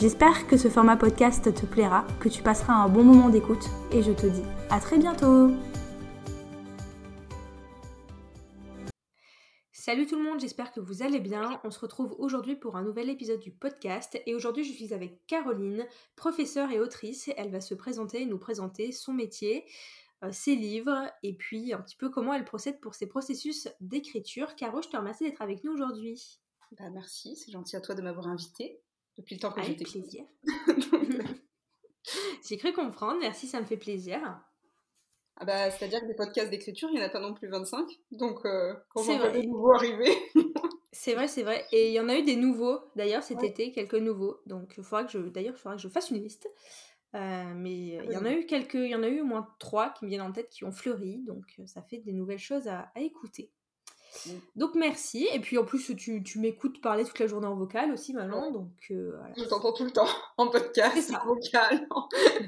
J'espère que ce format podcast te plaira, que tu passeras un bon moment d'écoute et je te dis à très bientôt Salut tout le monde, j'espère que vous allez bien. On se retrouve aujourd'hui pour un nouvel épisode du podcast et aujourd'hui je suis avec Caroline, professeure et autrice. Elle va se présenter et nous présenter son métier, euh, ses livres et puis un petit peu comment elle procède pour ses processus d'écriture. Caro, je te remercie d'être avec nous aujourd'hui. Bah, merci, c'est gentil à toi de m'avoir invitée depuis le temps que j'étais plaisir. J'ai cru comprendre, merci, ça me fait plaisir. Ah bah, c'est-à-dire que des podcasts d'écriture, il n'y en a pas non plus 25. Donc, euh, quand vois des nouveaux arriver? c'est vrai, c'est vrai. Et il y en a eu des nouveaux, d'ailleurs, cet été, quelques nouveaux. Donc, il faudra que je, d'ailleurs, il faudra que je fasse une liste. Euh, mais il y en a eu quelques, il y en a eu au moins trois qui me viennent en tête qui ont fleuri. Donc, ça fait des nouvelles choses à écouter. Donc merci. Et puis en plus, tu, tu m'écoutes parler toute la journée en vocal aussi maintenant. Donc, euh, Je t'entends tout le temps en podcast, en vocal.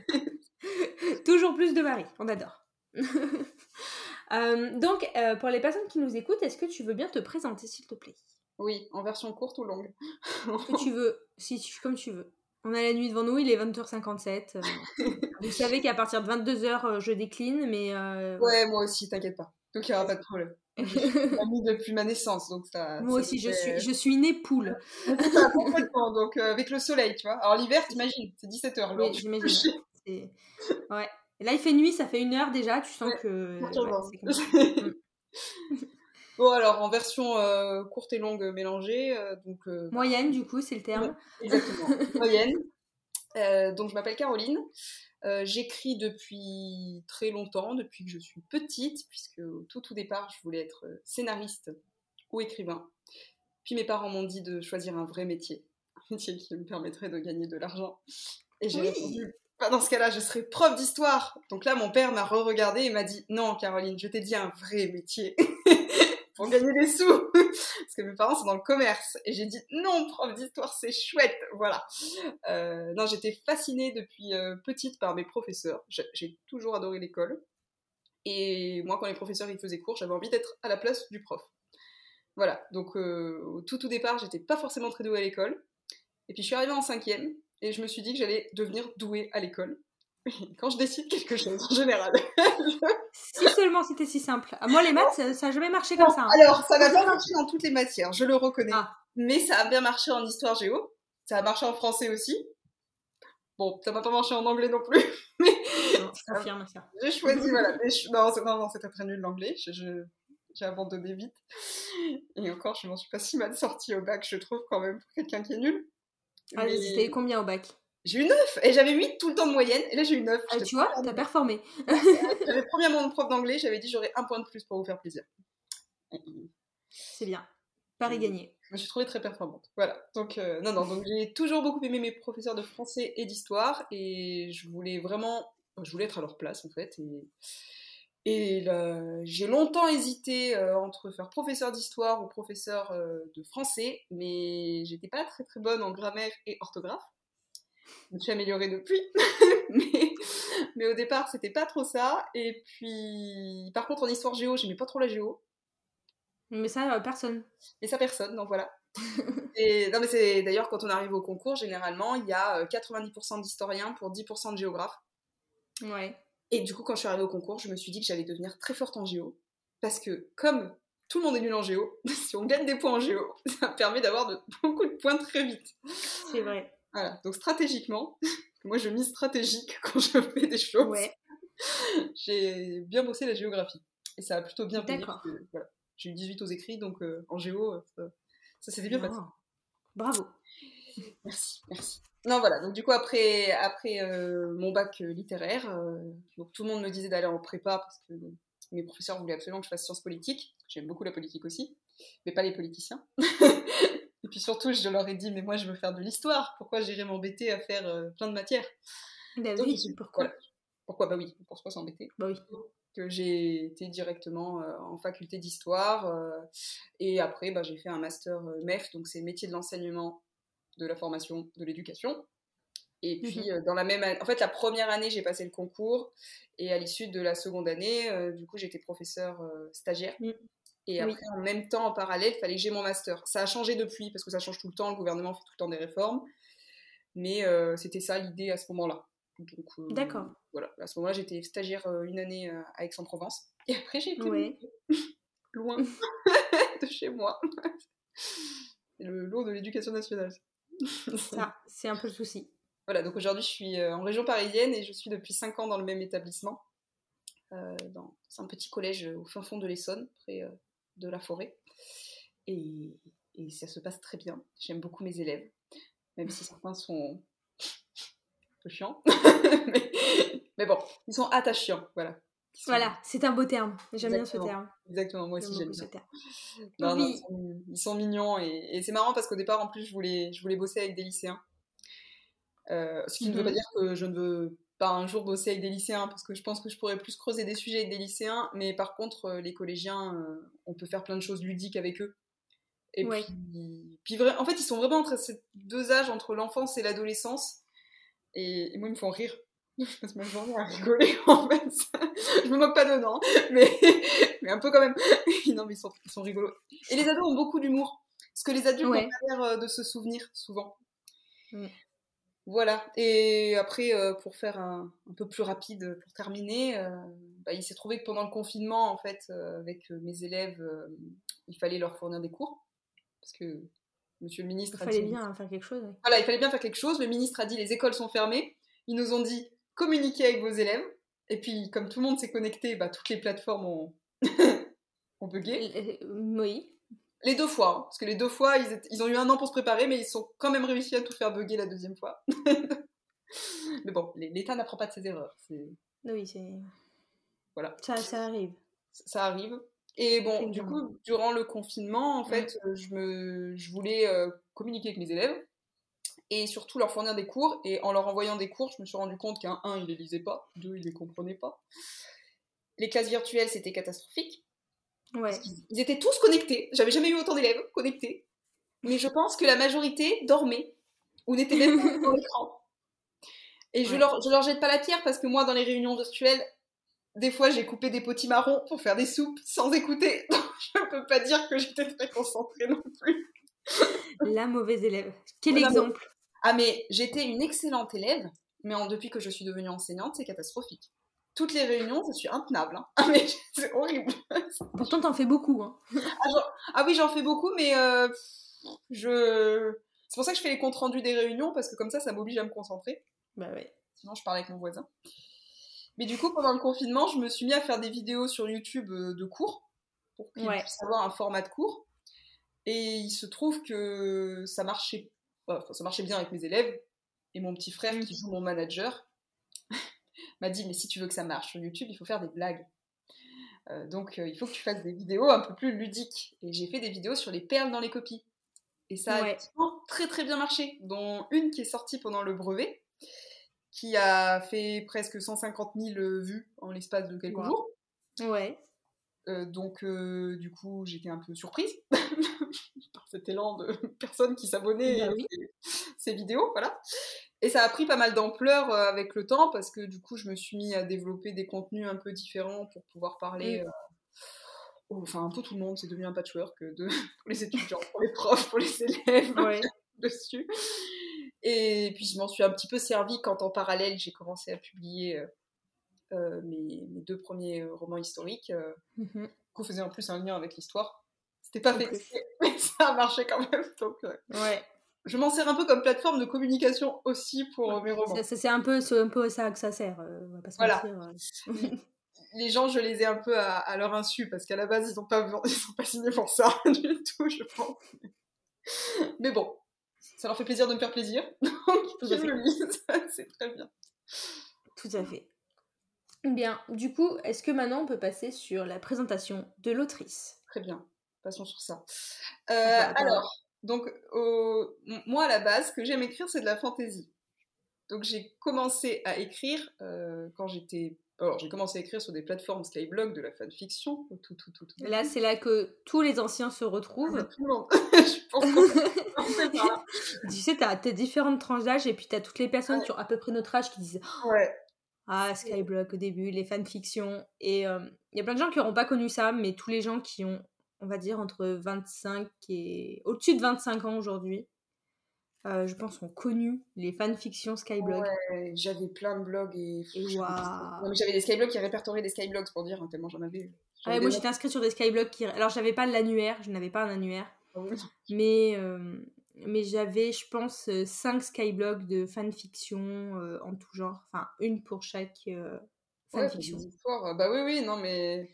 Toujours plus de Marie, on adore. Euh, donc, euh, pour les personnes qui nous écoutent, est-ce que tu veux bien te présenter, s'il te plaît? Oui, en version courte ou longue que tu veux, si, comme tu veux. On a la nuit devant nous, il est 20h57. Vous savez qu'à partir de 22h, je décline, mais... Ouais, moi aussi, t'inquiète pas. Donc il n'y aura pas de problème. Je suis amie depuis ma naissance, donc ça. Moi aussi, je suis, je suis née poule. complètement, donc euh, avec le soleil, tu vois. Alors l'hiver, t'imagines, c'est 17 h Oui, j'imagine. Ouais. Et là, il fait nuit, ça fait une heure déjà, tu sens que. Mm. bon, alors en version euh, courte et longue mélangée. Euh, donc, Moyenne, du coup, c'est le terme. exactement. Moyenne. donc je m'appelle Caroline. Euh, j'écris depuis très longtemps, depuis que je suis petite, puisque au tout tout départ, je voulais être euh, scénariste ou écrivain. Puis mes parents m'ont dit de choisir un vrai métier, un métier qui me permettrait de gagner de l'argent. Et j'ai répondu, pas dans ce cas-là, je serai prof d'histoire. Donc là, mon père m'a re-regardé et m'a dit, non, Caroline, je t'ai dit un vrai métier. pour gagner des sous. Parce que mes parents sont dans le commerce. Et j'ai dit non, prof d'histoire, c'est chouette. Voilà. Euh, non, j'étais fascinée depuis euh, petite par mes professeurs. J'ai toujours adoré l'école. Et moi, quand les professeurs ils faisaient cours, j'avais envie d'être à la place du prof. Voilà. Donc, euh, au tout, tout départ, j'étais pas forcément très douée à l'école. Et puis, je suis arrivée en cinquième. Et je me suis dit que j'allais devenir douée à l'école. quand je décide quelque chose, en général. si seulement c'était si simple. Moi, les maths, ça n'a jamais marché comme ça. Hein. Alors, ça n'a pas marché dans toutes les matières, je le reconnais. Ah. Mais ça a bien marché en histoire géo. Ça a marché en français aussi. Bon, ça n'a pas marché en anglais non plus. Mais non, confirme ça. J'ai choisi, voilà. Non, non, non c'était très nul l'anglais. j'ai abandonné vite. Et encore, je m'en suis pas si mal sortie au bac, je trouve, quand même, pour quelqu'un qui est nul. Allez, Mais... c'était combien au bac? J'ai eu 9 et j'avais 8 tout le temps de moyenne et là j'ai eu 9. Ah, tu vois, t'as performé. j'avais premièrement mon prof d'anglais, j'avais dit j'aurais un point de plus pour vous faire plaisir. C'est bien. Paris gagné. Je me suis trouvée très performante. Voilà. Donc, euh, non, non, donc j'ai toujours beaucoup aimé mes professeurs de français et d'histoire et je voulais vraiment, je voulais être à leur place en fait. Et, et j'ai longtemps hésité euh, entre faire professeur d'histoire ou professeur euh, de français, mais j'étais pas très très bonne en grammaire et orthographe. Je me suis améliorée depuis, mais, au départ, c'était pas trop ça. Et puis, par contre, en histoire géo, j'aimais pas trop la géo. Mais ça, euh, personne. Mais ça, personne, donc voilà. et non, mais c'est d'ailleurs quand on arrive au concours, généralement, il y a 90% euh, d'historiens pour 10% de géographes. Ouais. Et du coup, quand je suis arrivée au concours, je me suis dit que j'allais devenir très forte en géo. Parce que, comme tout le monde est nul en géo, si on gagne des points en géo, ça permet d'avoir de, beaucoup de points très vite. C'est vrai. Voilà, donc stratégiquement, moi je mise stratégique quand je fais des choses. J'ai bien bossé la géographie. Et ça a plutôt bien payé. Voilà. J'ai eu 18 aux écrits, donc euh, en géo, euh, ça, ça s'était bien passé. Bravo. Merci, merci. Non, voilà, donc du coup, après, après euh, mon bac littéraire, donc, tout le monde me disait d'aller en prépa parce que mes professeurs voulaient absolument que je fasse sciences politiques. J'aime beaucoup la politique aussi, mais pas les politiciens. Et puis surtout, je leur ai dit, mais moi, je veux faire de l'histoire. Pourquoi j'irais m'embêter à faire euh, plein de matières bah oui, pourquoi? Pourquoi? Bah oui, pour pas s'embêter. Bah oui. Que j'ai été directement euh, en faculté d'histoire. euh, et après, bah, j'ai fait un master euh, MEF, donc c'est métier de l'enseignement, de la formation, de l'éducation. Et puis, euh, dans la même année, en fait, la première année, j'ai passé le concours. Et à l'issue de la seconde année, euh, du coup, j'étais professeur euh, stagiaire. Mm. Et Oui. après, en même temps, en parallèle, il fallait que j'ai mon master. Ça a changé depuis, parce que ça change tout le temps. Le gouvernement fait tout le temps des réformes. Mais euh, c'était ça l'idée à ce moment-là. Euh, D'accord. Voilà, à ce moment-là, j'étais stagiaire euh, une année à Aix-en-Provence. Et après, j'ai été Ouais. loin de chez moi. Le lot de l'éducation nationale. Ça, c'est un peu le souci. Voilà, donc aujourd'hui, je suis en région parisienne et je suis depuis 5 ans dans le même établissement. Dans c'est un petit collège au fin fond de l'Essonne, près de la forêt. Et, et ça se passe très bien. J'aime beaucoup mes élèves, même si certains sont un peu chiants. mais, mais bon, ils sont attachants, voilà. Sont- Voilà, c'est un beau terme. J'aime bien ce terme. Exactement, moi aussi J'aime beaucoup ce bien. terme. Non, ils, sont, ils sont mignons et, et c'est marrant parce qu'au départ, en plus, je voulais, je voulais bosser avec des lycéens. Euh, ce qui ne veut pas Mhm. dire que je ne veux pas un jour bosser avec des lycéens parce que je pense que je pourrais plus creuser des sujets avec des lycéens, mais par contre, euh, les collégiens, euh, on peut faire plein de choses ludiques avec eux. Et Ouais. puis, en fait, ils sont vraiment entre ces deux âges, entre l'enfance et l'adolescence. Et, et moi, ils me font rire. Je passe ma journée à rigoler, en fait. je me moque pas d'eux, non. Mais, mais un peu quand même. non, mais ils sont, ils sont rigolos. Et les ados ont beaucoup d'humour. Parce que les adultes Ouais. ont l'air euh, de se souvenir, souvent. Mm. Voilà. Et après, euh, pour faire un, un peu plus rapide, pour terminer, euh, bah, il s'est trouvé que pendant le confinement, en fait, euh, avec euh, mes élèves, euh, il fallait leur fournir des cours. Parce que monsieur le Il ministre a fallait dit... bien faire quelque chose. ouais. Voilà, il fallait bien faire quelque chose. Le ministre a dit les écoles sont fermées. Ils nous ont dit communiquez avec vos élèves. Et puis, comme tout le monde s'est connecté, bah, toutes les plateformes ont, ont bugué. Euh, Oui. Les deux fois, hein, parce que les deux fois, ils, étaient- ils ont eu un an pour se préparer, mais ils sont quand même réussi à tout faire bugger la deuxième fois. mais bon, l'État n'apprend pas de ses erreurs. Oui, c'est. Voilà. Ça, ça arrive. ça arrive. Et bon, du coup, durant le confinement, en fait, euh, je, me, je voulais euh, communiquer avec mes élèves et surtout leur fournir des cours. Et en leur envoyant des cours, je me suis rendu compte qu'un, un, ils les lisaient pas, deux, ils les comprenaient pas. Les classes virtuelles, c'était catastrophique. Ouais. Ils étaient tous connectés. J'avais jamais eu autant d'élèves connectés. Mais je pense que la majorité dormait ou n'était même pas sur l'écran. Et je, Ouais. leur, je leur jette pas la pierre parce que moi, dans les réunions virtuelles, des fois, j'ai coupé des potimarrons pour faire des soupes sans écouter. Donc, je peux pas dire que j'étais très concentrée non plus. La mauvaise élève. Quel exemple Ah, mais j'étais une excellente élève, mais en- depuis que je suis devenue enseignante, c'est catastrophique. Toutes les réunions, je suis intenable. hein. Ah, mais c'est horrible. Pourtant, t'en fais beaucoup. Hein. Ah oui, j'en fais beaucoup, mais euh, je. C'est pour ça que je fais les comptes rendus des réunions, parce que comme ça, ça m'oblige à me concentrer. Bah ouais. Sinon, je parle avec mon voisin. Mais du coup, pendant le confinement, je me suis mis à faire des vidéos sur YouTube euh, de cours, pour qu'ils Ouais. puissent avoir un format de cours. Et il se trouve que ça marchait, enfin, ça marchait bien avec mes élèves. Et mon petit frère, qui joue mon manager, m'a dit Mais si tu veux que ça marche sur YouTube, il faut faire des blagues. Euh, donc, euh, il faut que tu fasses des vidéos un peu plus ludiques. Et j'ai fait des vidéos sur les perles dans les copies. Et ça a Ouais. très très bien marché, dont une qui est sortie pendant le brevet, qui a fait presque 150 000 vues en l'espace de quelques Wow. jours. Ouais. Euh, donc, euh, du coup, j'étais un peu surprise par cet élan de personnes qui s'abonnaient Bah à oui. ces vidéos, voilà. Et ça a pris pas mal d'ampleur euh, avec le temps parce que du coup, je me suis mis à développer des contenus un peu différents pour pouvoir parler. Mm. euh, au- Enfin, un peu tout le monde, c'est devenu un patchwork euh, de, pour les étudiants, pour les profs, pour les élèves Ouais. dessus. Et puis je m'en suis un petit peu servi quand en parallèle j'ai commencé à publier euh, mes, mes deux premiers romans historiques, euh, Mhm. qu'on faisait en plus un lien avec l'histoire. C'était pas fait, mais ça a marché quand même. Donc, Ouais. Je m'en sers un peu comme plateforme de communication aussi pour euh, mes romans. C'est un peu, un ça que ça sert. euh, on va pas se Voilà. mentir. euh. Les gens, je les ai un peu à, à leur insu parce qu'à la base, ils n'ont pas, ils sont pas signés pour ça du tout, je pense. Mais bon, ça leur fait plaisir de me faire plaisir. Donc, ils me lisent, c'est très bien. Tout à fait. Bien, du coup, est-ce que maintenant on peut passer sur la présentation de l'autrice? Très bien, passons sur ça. Euh, alors, donc, au- moi à la base, ce que j'aime écrire, c'est de la fantaisie. Donc j'ai commencé à écrire euh, quand j'étais. Alors j'ai commencé à écrire sur des plateformes Skyblog de la fanfiction. Tout, tout, tout, tout. Là, c'est là que tous les anciens se retrouvent. Tout le monde. je pense tu sais, t'as as différentes tranches d'âge et puis t'as toutes les personnes qui ont à peu près notre âge qui disent Ouais. Ah, Skyblock au début, les fanfictions. Et il y a plein de gens qui n'auront pas connu ça, mais tous les gens qui ont, on va dire, entre 25 et. au-dessus de 25 ans aujourd'hui, euh, je pense, ont connu les fanfictions Skyblog. Ouais, j'avais plein de blogs et. J'avais des Skyblogs qui répertoriaient des Skyblogs pour dire, hein, tellement j'en avais. Ouais, moi, j'étais inscrite sur des Skyblogs qui. Alors, j'avais pas l'annuaire, je n'avais pas un annuaire, notes. mais, euh, mais j'avais, je pense, 5 Skyblogs de fanfiction euh, en tout genre. Enfin, une pour chaque euh, Ouais, fanfiction. histoires. Bah oui, oui, non, mais.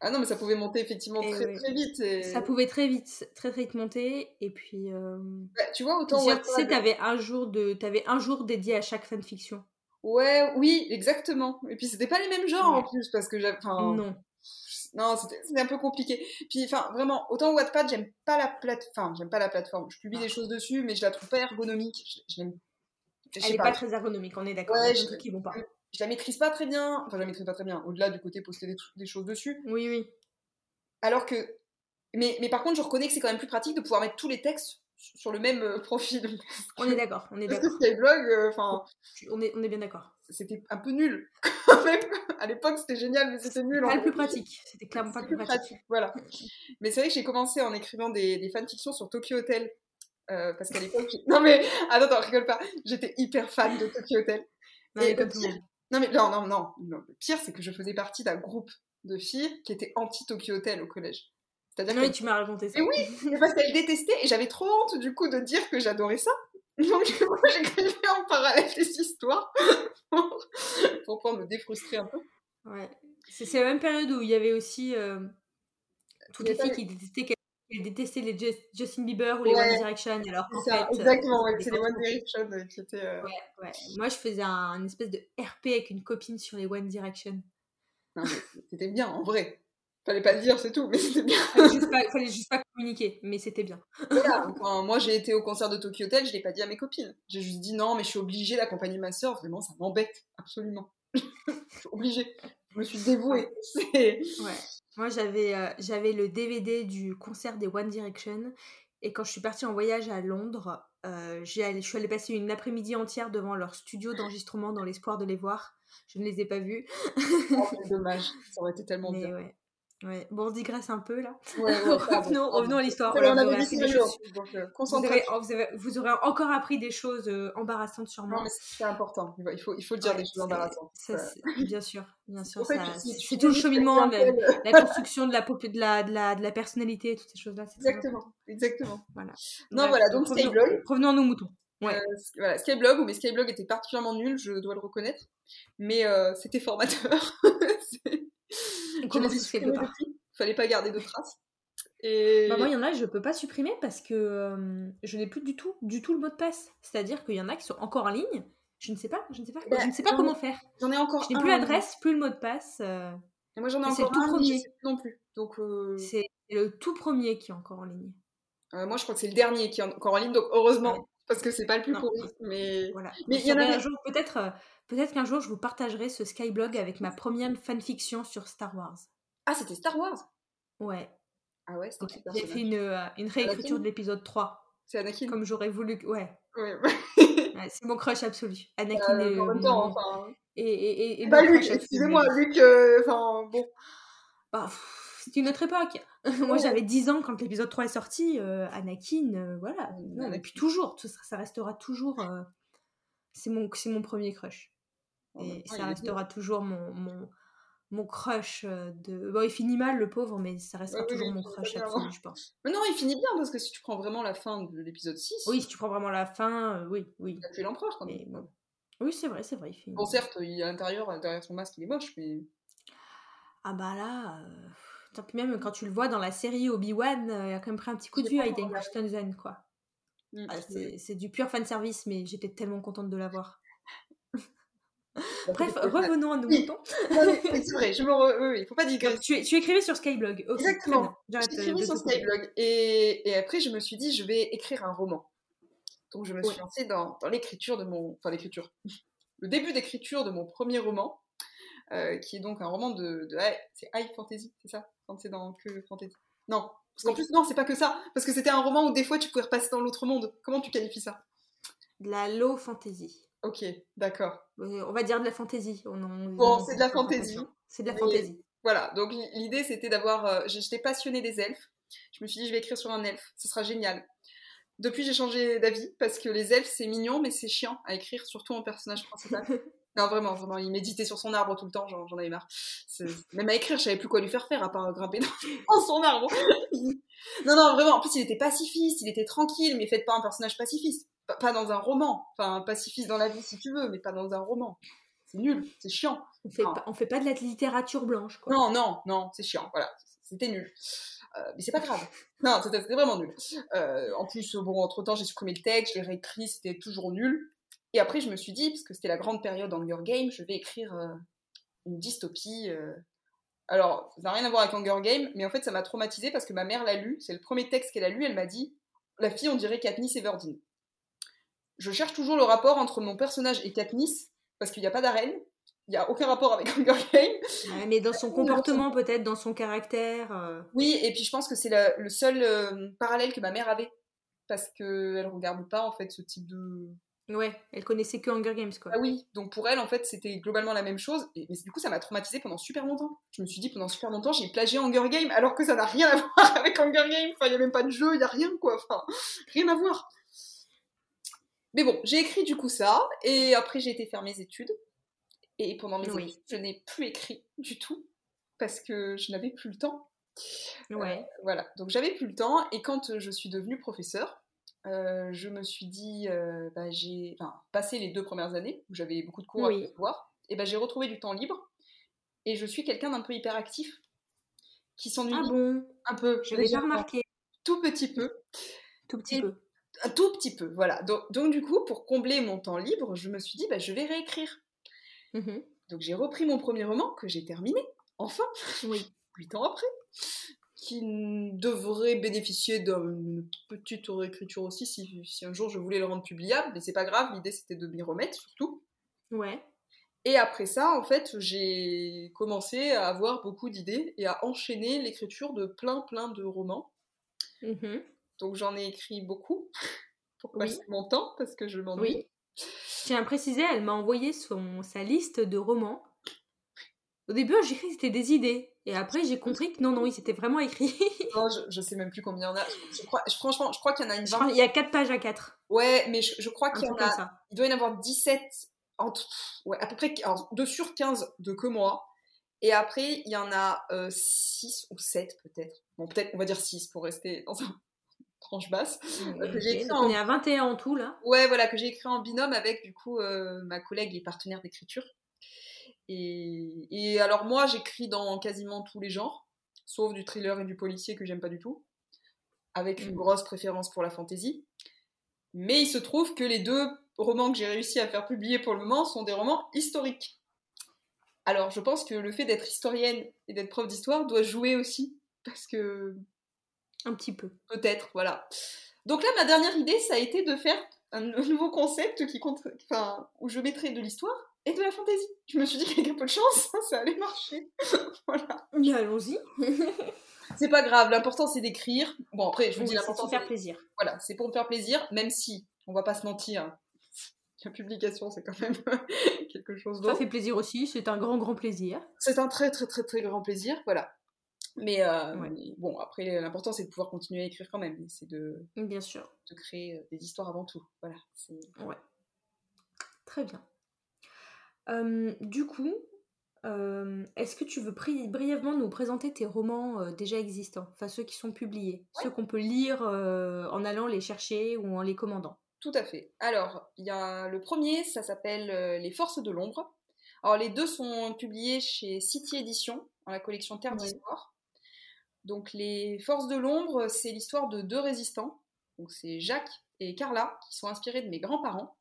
Ah non, mais ça pouvait monter effectivement Et très oui. très vite. Et... Ça pouvait très vite, très très vite monter. Et puis, euh, Bah, tu vois, autant tu sais, t'avais un jour de, t'avais un jour dédié à chaque fanfiction. Ouais, oui, exactement. Et puis c'était pas les mêmes genres en plus parce que j'avais. Enfin, Non. non, c'était un peu compliqué. Puis, enfin, vraiment, autant Wattpad, j'aime pas la plate... enfin, j'aime pas la plateforme. Je publie des choses dessus, mais je la trouve pas ergonomique. Je, je Elle est pas très ergonomique, on est d'accord. Ouais, je- qui vont pas. Je la maîtrise pas très bien. Enfin, je la maîtrise pas très bien. Au-delà du côté poster des, des choses dessus. Oui, oui. Alors que. Mais, mais par contre, je reconnais que c'est quand même plus pratique de pouvoir mettre tous les textes sur le même euh, profil. On est d'accord, on est Parce que d'accord. Skyblog, euh, enfin, On est, on est bien d'accord. c'était un peu nul quand même. À l'époque, c'était génial, mais c'était nul. Pas en le plus pratique. C'était clairement pas le plus pratique. Voilà. Mais c'est vrai que j'ai commencé en écrivant des, des fanfictions sur Tokyo Hotel. euh, parce qu'à l'époque. Non mais, attends, attends, rigole pas. J'étais hyper fan de Tokyo Hotel. Non, Et comme tout le monde. Non mais, non, non, non. non. Le pire, c'est que je faisais partie d'un groupe de filles qui étaient anti-Tokyo Hotel au collège. C'est-à-dire que mais tu m'as raconté ça. Mais oui, mais parce qu'elle détestait et j'avais trop honte du coup de dire que j'adorais ça. Donc moi j'écrivais en parallèle des histoires pour, pour pouvoir me défrustrer un peu. Ouais. C'est la même période où il y avait aussi euh, toutes les filles qui détestaient, qui détestaient les Just- Justin Bieber ou les Ouais. One Direction. Alors C'est fait, euh, exactement, c'est les One. Direction qui étaient. euh, Ouais, ouais. Moi, je faisais un, un espèce de RP avec une copine sur les One Direction. c'était bien en vrai. Fallait pas le dire, c'est tout, mais c'était bien. Fallait juste pas, fallait juste pas communiquer, mais c'était bien. Voilà, enfin, moi j'ai été au concert de Tokyo Hotel, je l'ai pas dit à mes copines. J'ai juste dit non, mais je suis obligée d'accompagner ma soeur, vraiment ça m'embête, absolument. je suis obligée. Je me suis dévouée. Ouais. Moi, j'avais euh, j'avais le DVD du concert des One Direction. Et quand je suis partie en voyage à Londres, euh, allé- je suis allée passer une après-midi entière devant leur studio d'enregistrement dans l'espoir de les voir. Je ne les ai pas vus. Oh, c'est dommage, ça aurait été tellement Mais bien. ouais. Ouais. Bon, on se digresse un peu là. Ouais, ouais, pardon, revenons, à l'histoire. Voilà, vous, aurez euh, vous, vous, encore appris des choses euh, embarrassantes sur moi. Non, mais c'est important. Il faut, il faut dire des choses embarrassantes. ça, c'est- bien sûr, bien sûr. C'est tout le cheminement, la, appelle- la construction de la, de la, de la, de la personnalité, toutes ces choses-là. Exactement, exactement. Voilà. Non, Bref, voilà, donc revenons- Skyblog. Revenons à nos moutons. Ouais. Euh, voilà, Skyblog, mais Skyblog était particulièrement nul, je dois le reconnaître. Mais euh, c'était formateur. Part. depuis? Fallait pas garder de traces? Et Bah, moi, il y en a, je peux pas supprimer parce que euh, je n'ai plus du tout, du tout le mot de passe. C'est-à-dire qu'il y en a qui sont encore en ligne. Je ne sais pas, je ne sais pas, Bah, je ne sais pas comment faire. j'en ai encore Je n'ai plus l'adresse, plus le mot de passe. euh, Et moi j'en ai Mais c'est encore le tout un, premier. non plus. Donc euh, c'est le tout premier qui est encore en ligne. euh, moi je crois que c'est le dernier qui est encore en ligne, donc heureusement, Ouais. Parce que c'est pas le plus Non. pourri. Mais Voilà. Mais il y en avait- un jour, peut-être, euh, peut-être qu'un jour, je vous partagerai ce Skyblog avec ma première fanfiction sur Star Wars. ah c'était Star Wars? Ouais. Ah ouais, c'était J'ai fait une, euh, une réécriture de l'épisode 3, C'est Anakin? comme j'aurais voulu. que- Ouais. Ouais. Ouais, c'est mon crush absolu. Anakin Euh, est, en même mon- temps, enfin. et, et, et, et mon Luc, excusez-moi, Luc, euh, enfin bon. Bah, c'est une autre époque. Moi, Ouais. j'avais 10 ans quand l'épisode 3 est sorti. euh, Anakin, euh, voilà. Non, et puis toujours, ça, ça restera toujours. euh, c'est mon, c'est mon premier crush. Même Et il ça est restera toujours mon, mon, mon crush de. Bon, il finit mal, le pauvre, mais ça restera Ouais, toujours oui, mon crush absolu, je pense. Mais non, il finit bien parce que si tu prends vraiment la fin de l'épisode 6, Oui, si tu prends vraiment la fin, euh, oui, oui. il a tué l'empereur quand même. Bon. Oui, c'est vrai, c'est vrai. Il finit. Bon, certes, il, à l'intérieur, derrière son masque, il est moche, mais. Ah bah là. Même quand tu le vois dans la série Obi-Wan, euh, il a quand même pris un petit coup de pas à regardé. Christensen, quoi. Mm, Ah, c'est du pur fanservice, mais j'étais tellement contente de l'avoir. Bref, pas. revenons à nos Oui. moutons. Non, mais oui, c'est vrai, je me re... oui, oui, il faut pas digresser. Tu, tu écrivais sur Skyblog. ok, très Exactement. J'ai euh, sur. Skyblog et, et après je me suis dit je vais écrire un roman. Donc je me suis lancée dans, l'écriture de mon... Enfin l'écriture. Le début d'écriture de mon premier roman, euh, qui est donc un roman de... c'est high fantasy, c'est ça? Quand c'est dans que fantasy Non, parce qu'en plus, non, c'est pas que ça. Parce que c'était un roman où des fois tu pouvais repasser dans l'autre monde. Comment tu qualifies ça? De la low fantasy. Ok, d'accord. Euh, on va dire de la fantasy. bon, c'est de la fantasy. C'est de la fantasy. Voilà, donc l'idée c'était d'avoir. Euh, j'étais passionnée des elfes. Je me suis dit, je vais écrire sur un elfe, ce sera génial. Depuis, j'ai changé d'avis parce que les elfes, c'est mignon, mais c'est chiant à écrire, surtout en personnage principal. non, vraiment, vraiment, il méditait sur son arbre tout le temps, j'en avais marre. Même à écrire, je savais plus quoi lui faire faire à part grimper dans, son arbre. non, non, vraiment, en plus, il était pacifiste, il était tranquille, mais faites pas un personnage pacifiste. pas dans un roman. Enfin, pacifiste dans la vie si tu veux, mais pas dans un roman. C'est nul, c'est chiant. On fait, pas, on fait pas de la littérature blanche, quoi. Non, non, non, c'est chiant, voilà. C'était nul. Euh, mais c'est pas grave. Non, c'était vraiment nul. Euh, en plus, bon, entre temps, j'ai supprimé le texte, je l'ai réécrit, c'était toujours nul. Et après, je me suis dit, parce que c'était la grande période Hunger Games, je vais écrire euh, une dystopie. Alors, ça n'a rien à voir avec Hunger Games, mais en fait, ça m'a traumatisé parce que ma mère l'a lu. C'est le premier texte qu'elle a lu. Elle m'a dit La fille, on dirait Katniss Everdeen. Je cherche toujours le rapport entre mon personnage et Katniss, parce qu'il n'y a pas d'arène, il n'y a aucun rapport avec Hunger Games. mais dans son comportement, peut-être, dans son caractère. Euh. Oui, et puis je pense que c'est le seul euh, parallèle que ma mère avait. Parce qu'elle ne regarde pas, en fait, ce type de. Ouais, elle connaissait que Hunger Games, quoi. Ah oui, donc pour elle, en fait, c'était globalement la même chose. Et, mais du coup, ça m'a traumatisée pendant super longtemps. Je me suis dit, pendant super longtemps, j'ai plagié Hunger Games, alors que ça n'a rien à voir avec Hunger Games. Enfin, il n'y a même pas de jeu, il n'y a rien, quoi. Enfin, rien à voir. Mais bon, j'ai écrit du coup ça, et après j'ai été faire mes études. Et pendant mes études, je n'ai plus écrit du tout, parce que je n'avais plus le temps. Ouais. Euh, voilà, donc j'avais plus le temps, et quand je suis devenue professeure, euh, je me suis dit, euh, bah, j'ai passé les deux premières années où j'avais beaucoup de cours à voir, et bah, j'ai retrouvé du temps libre, et je suis quelqu'un d'un peu hyperactif, qui s'ennuie ah bon? un peu. Je l'ai déjà remarqué. Tout petit peu. Tout petit peu un tout petit peu, voilà. Donc, du coup, pour combler mon temps libre, je me suis dit, bah, je vais réécrire. Mmh donc j'ai repris mon premier roman que j'ai terminé, enfin, oui. huit ans après, qui devrait bénéficier d'une petite réécriture aussi si, si, un jour je voulais le rendre publiable, mais c'est pas grave, l'idée c'était de m'y remettre surtout. Ouais. Et après ça, en fait, j'ai commencé à avoir beaucoup d'idées et à enchaîner l'écriture de plein plein de romans. Mmh donc j'en ai écrit beaucoup pour passer mon temps parce que je m'ennuie. Oui. Je tiens à préciser, elle m'a envoyé son, sa liste de romans. Au début, j'ai cru que c'était des idées. Et après, j'ai compris que non, non, il s'était vraiment écrit. non, je, je, sais même plus combien il y en a. Je, crois, franchement, je crois qu'il y en a une vingtaine. Il y a 4 pages à 4. Ouais, mais je, crois qu'il y en a. Ça. Il doit y en avoir 17, entre, ouais, à peu près alors, 2 sur 15 de que moi. Et après, il y en a 6 euh, ou 7 peut-être. Bon, peut-être, on va dire 6 pour rester dans un tranche basse. Euh, on est à 21 en tout là. Ouais, voilà, que j'ai écrit en binôme avec du coup euh, ma collègue et partenaire d'écriture. Et... et, alors moi, j'écris dans quasiment tous les genres, sauf du thriller et du policier que j'aime pas du tout, avec une mm. grosse préférence pour la fantasy. Mais il se trouve que les deux romans que j'ai réussi à faire publier pour le moment sont des romans historiques. Alors je pense que le fait d'être historienne et d'être prof d'histoire doit jouer aussi, parce que un petit peu. Peut-être, voilà. Donc là, ma dernière idée, ça a été de faire un nouveau concept qui compte, enfin, où je mettrais de l'histoire et de la fantaisie. Je me suis dit qu'avec un peu de chance, ça allait marcher. voilà. Bien, allons-y. c'est pas grave, l'important c'est d'écrire. Bon, après, je vous dis l'important. C'est pour faire plaisir. Voilà, c'est pour me faire plaisir, même si, on va pas se mentir, la publication c'est quand même quelque chose d'autre. Ça fait plaisir aussi, c'est un grand, grand plaisir. C'est un très, très, très, très grand plaisir, voilà. Mais, euh, bon, après, l'important c'est de pouvoir continuer à écrire quand même. C'est de, Bien sûr. de créer euh, des histoires avant tout. Voilà. Ouais. Très bien. Du coup, est-ce que tu veux brièvement nous présenter tes romans euh, déjà existants? Enfin, ceux qui sont publiés, ceux qu'on peut lire en allant les chercher ou en les commandant Tout à fait. Alors, il y a le premier, ça s'appelle Les Forces de l'ombre. Alors, les deux sont publiés chez City Edition, dans la collection Terre d'Histoire. Donc les forces de l'ombre, c'est l'histoire de deux résistants. Donc c'est Jacques et Carla qui sont inspirés de mes grands-parents.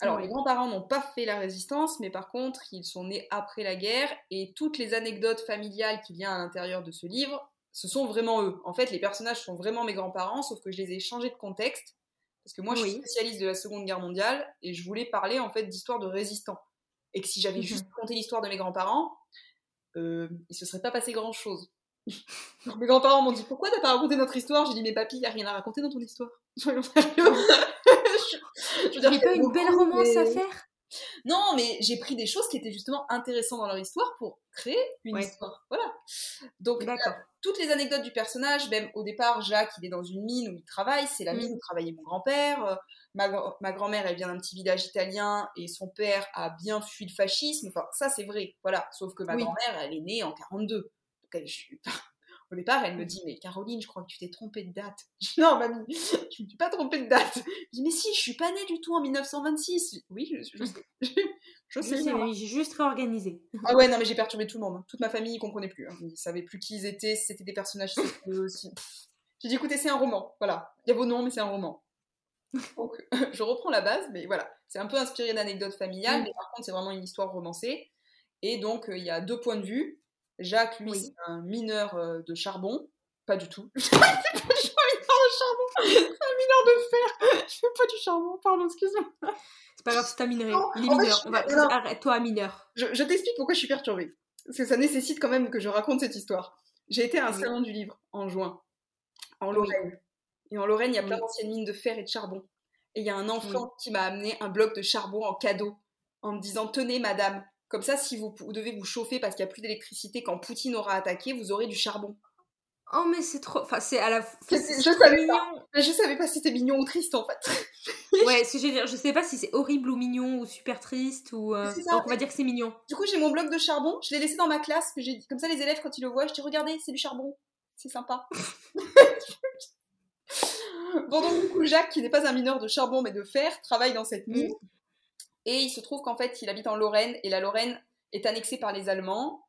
Alors les grands-parents n'ont pas fait la résistance, mais par contre ils sont nés après la guerre et toutes les anecdotes familiales qu'il y a à l'intérieur de ce livre, ce sont vraiment eux. En fait les personnages sont vraiment mes grands-parents, sauf que je les ai changés de contexte Parce que moi, je suis spécialiste de la Seconde Guerre mondiale et je voulais parler en fait d'histoire de résistants. Et que si j'avais mhm. juste raconté l'histoire de mes grands-parents, euh, il se serait pas passé grand-chose. mes grands-parents m'ont dit pourquoi t'as pas raconté notre histoire? J'ai dit mais papy, y a rien à raconter dans ton histoire. dire, pas une belle romance à faire non, mais j'ai pris des choses qui étaient justement intéressantes dans leur histoire pour créer une histoire. Voilà. Donc, toutes les anecdotes du personnage, même au départ, Jacques, il est dans une mine où il travaille, c'est la mine où travaillait mon grand-père. Euh, ma, ma grand-mère, elle vient d'un petit village italien et son père a bien fui le fascisme. Enfin, ça, c'est vrai. Voilà. Sauf que ma grand-mère, elle est née en 42. Donc, elle, je, au départ, elle me dit Mais Caroline, je crois que tu t'es trompée de date. Non, mamie, je ne me suis pas trompée de date. Je dis Mais si, je suis pas née du tout en 1926. Oui, je, je sais. je sais, j'ai juste réorganisé. Ah ouais, non, mais j'ai perturbé tout le monde. Hein. Toute ma famille, ils comprenaient plus. Hein. Ils savaient plus qui ils étaient, si c'était des personnages. aussi. J'ai dit Écoutez, c'est un roman. Voilà. Il y a vos noms, mais c'est un roman. Donc, je reprends la base, mais voilà. C'est un peu inspiré d'anecdotes familiales, mm. mais par contre, c'est vraiment une histoire romancée. Et donc, euh, il y a deux points de vue. Jacques, lui, c'est un mineur euh, de charbon. Pas du tout. c'est pas du mineur de charbon. C'est un mineur de fer. Je fais pas du charbon, pardon, excuse-moi. C'est pas grave, c'est un minerai. Les mineurs. Arrête-toi, mineur. Je, je t'explique pourquoi je suis perturbée. Parce que ça nécessite quand même que je raconte cette histoire. J'ai été à un salon du livre en juin, en Lorraine. Et en Lorraine, il y a plein d'anciennes mines de fer et de charbon. Et il y a un enfant qui m'a amené un bloc de charbon en cadeau en me disant Tenez, madame, comme ça, si vous, devez vous chauffer parce qu'il n'y a plus d'électricité quand Poutine aura attaqué, vous aurez du charbon. Oh mais c'est trop, enfin c'est à la, je savais mignon. Pas. Je savais pas si c'était mignon ou triste en fait. ouais, ce que je veux dire, je sais pas si c'est horrible ou mignon ou super triste ou. Euh, donc on va dire que c'est mignon. Du coup j'ai mon bloc de charbon, je l'ai laissé dans ma classe, que comme ça les élèves quand ils le voient, je dis regardez c'est du charbon, c'est sympa. bon donc du coup Jacques qui n'est pas un mineur de charbon mais de fer travaille dans cette mine. Et il se trouve qu'en fait, il habite en Lorraine et la Lorraine est annexée par les Allemands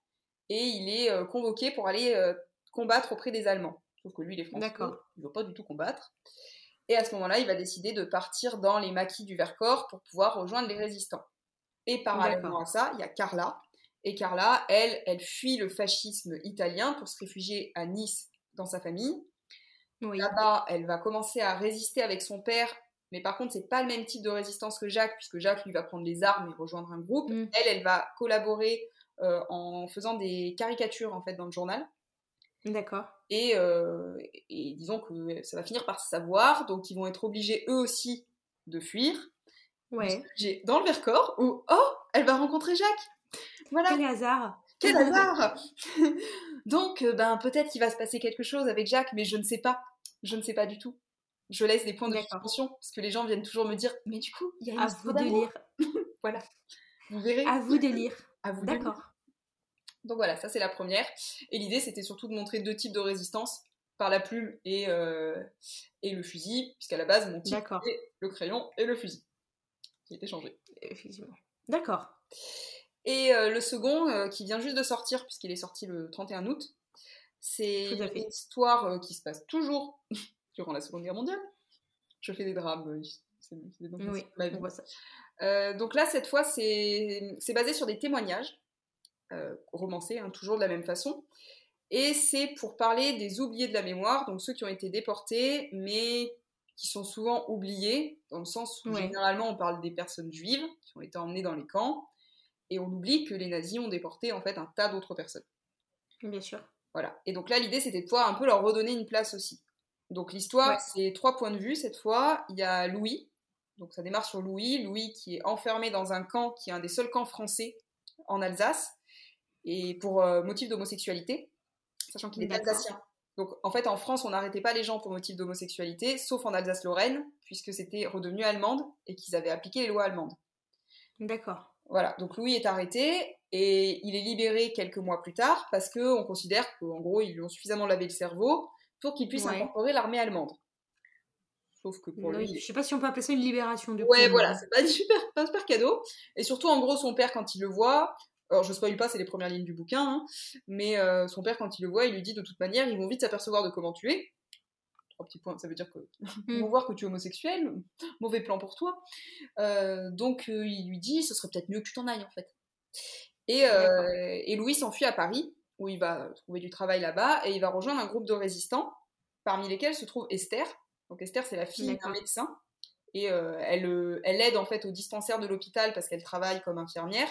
et il est euh, convoqué pour aller euh, combattre auprès des Allemands. Sauf que lui, il est français, il ne veut pas du tout combattre. Et à ce moment-là, il va décider de partir dans les maquis du Vercors pour pouvoir rejoindre les résistants. Et parallèlement à ça, il y a Carla. Et Carla, elle, elle fuit le fascisme italien pour se réfugier à Nice dans sa famille. Là-bas, elle va commencer à résister avec son père mais par contre, c'est pas le même type de résistance que Jacques, puisque Jacques, lui, va prendre les armes et rejoindre un groupe. Mm. Elle, elle va collaborer euh, en faisant des caricatures, en fait, dans le journal. D'accord. Et, euh, et, disons que ça va finir par se savoir, donc ils vont être obligés, eux aussi, de fuir. Ouais. J'ai dans le Vercors où, oh, elle va rencontrer Jacques. Voilà. Quel hasard. Quel hasard Donc, euh, ben, peut-être qu'il va se passer quelque chose avec Jacques, mais je ne sais pas. Je ne sais pas du tout je laisse des points de suspension parce que les gens viennent toujours me dire mais du coup il y a une à vous de lire. Voilà. Vous verrez. À vous de lire. À vous d'accord. Donc voilà ça c'est la première. Et l'idée c'était surtout de montrer deux types de résistance par la plume et, euh, et le fusil puisqu'à la base mon type c'était le crayon et le fusil qui était changé. Effectivement. D'accord. Et euh, le second euh, qui vient juste de sortir puisqu'il est sorti le 31 août c'est une histoire qui se passe toujours durant la Seconde Guerre mondiale. Je fais des drames, euh, c'est oui, on voit ça. Euh, donc là, cette fois, c'est basé sur des témoignages euh, romancés, hein, toujours de la même façon. Et c'est pour parler des oubliés de la mémoire, donc ceux qui ont été déportés, mais qui sont souvent oubliés, dans le sens où généralement on parle des personnes juives qui ont été emmenées dans les camps, et on oublie que les nazis ont déporté en fait un tas d'autres personnes. Bien sûr. Voilà. Et donc là, l'idée, c'était de pouvoir un peu leur redonner une place aussi. Donc l'histoire, c'est trois points de vue cette fois. Il y a Louis, donc ça démarre sur Louis, Louis qui est enfermé dans un camp qui est un des seuls camps français en Alsace, et pour euh, motif d'homosexualité, sachant qu'il est alsacien. Donc en fait en France on n'arrêtait pas les gens pour motif d'homosexualité, sauf en Alsace-Lorraine, puisque c'était redevenu allemande et qu'ils avaient appliqué les lois allemandes. D'accord. Voilà, donc Louis est arrêté et il est libéré quelques mois plus tard parce qu'on considère qu'en gros ils lui ont suffisamment lavé le cerveau pour qu'il puisse incorporer l'armée allemande. Sauf que pour lui. Je sais pas si on peut appeler ça une libération du Ouais, voilà, c'est pas, super, pas un super cadeau. Et surtout, en gros, son père, quand il le voit, alors je spoil pas, c'est les premières lignes du bouquin, hein, mais euh, son père, quand il le voit, il lui dit de toute manière, ils vont vite s'apercevoir de comment tu es. Trois petits points, ça veut dire que ils vont voir que tu es homosexuel, mauvais plan pour toi. Euh, donc euh, il lui dit, ce serait peut-être mieux que tu t'en ailles en fait. Et, et Louis s'enfuit à Paris où il va trouver du travail là-bas et il va rejoindre un groupe de résistants, parmi lesquels se trouve Esther. Donc Esther, c'est la fille d'un médecin Et elle, elle aide en fait au dispensaire de l'hôpital parce qu'elle travaille comme infirmière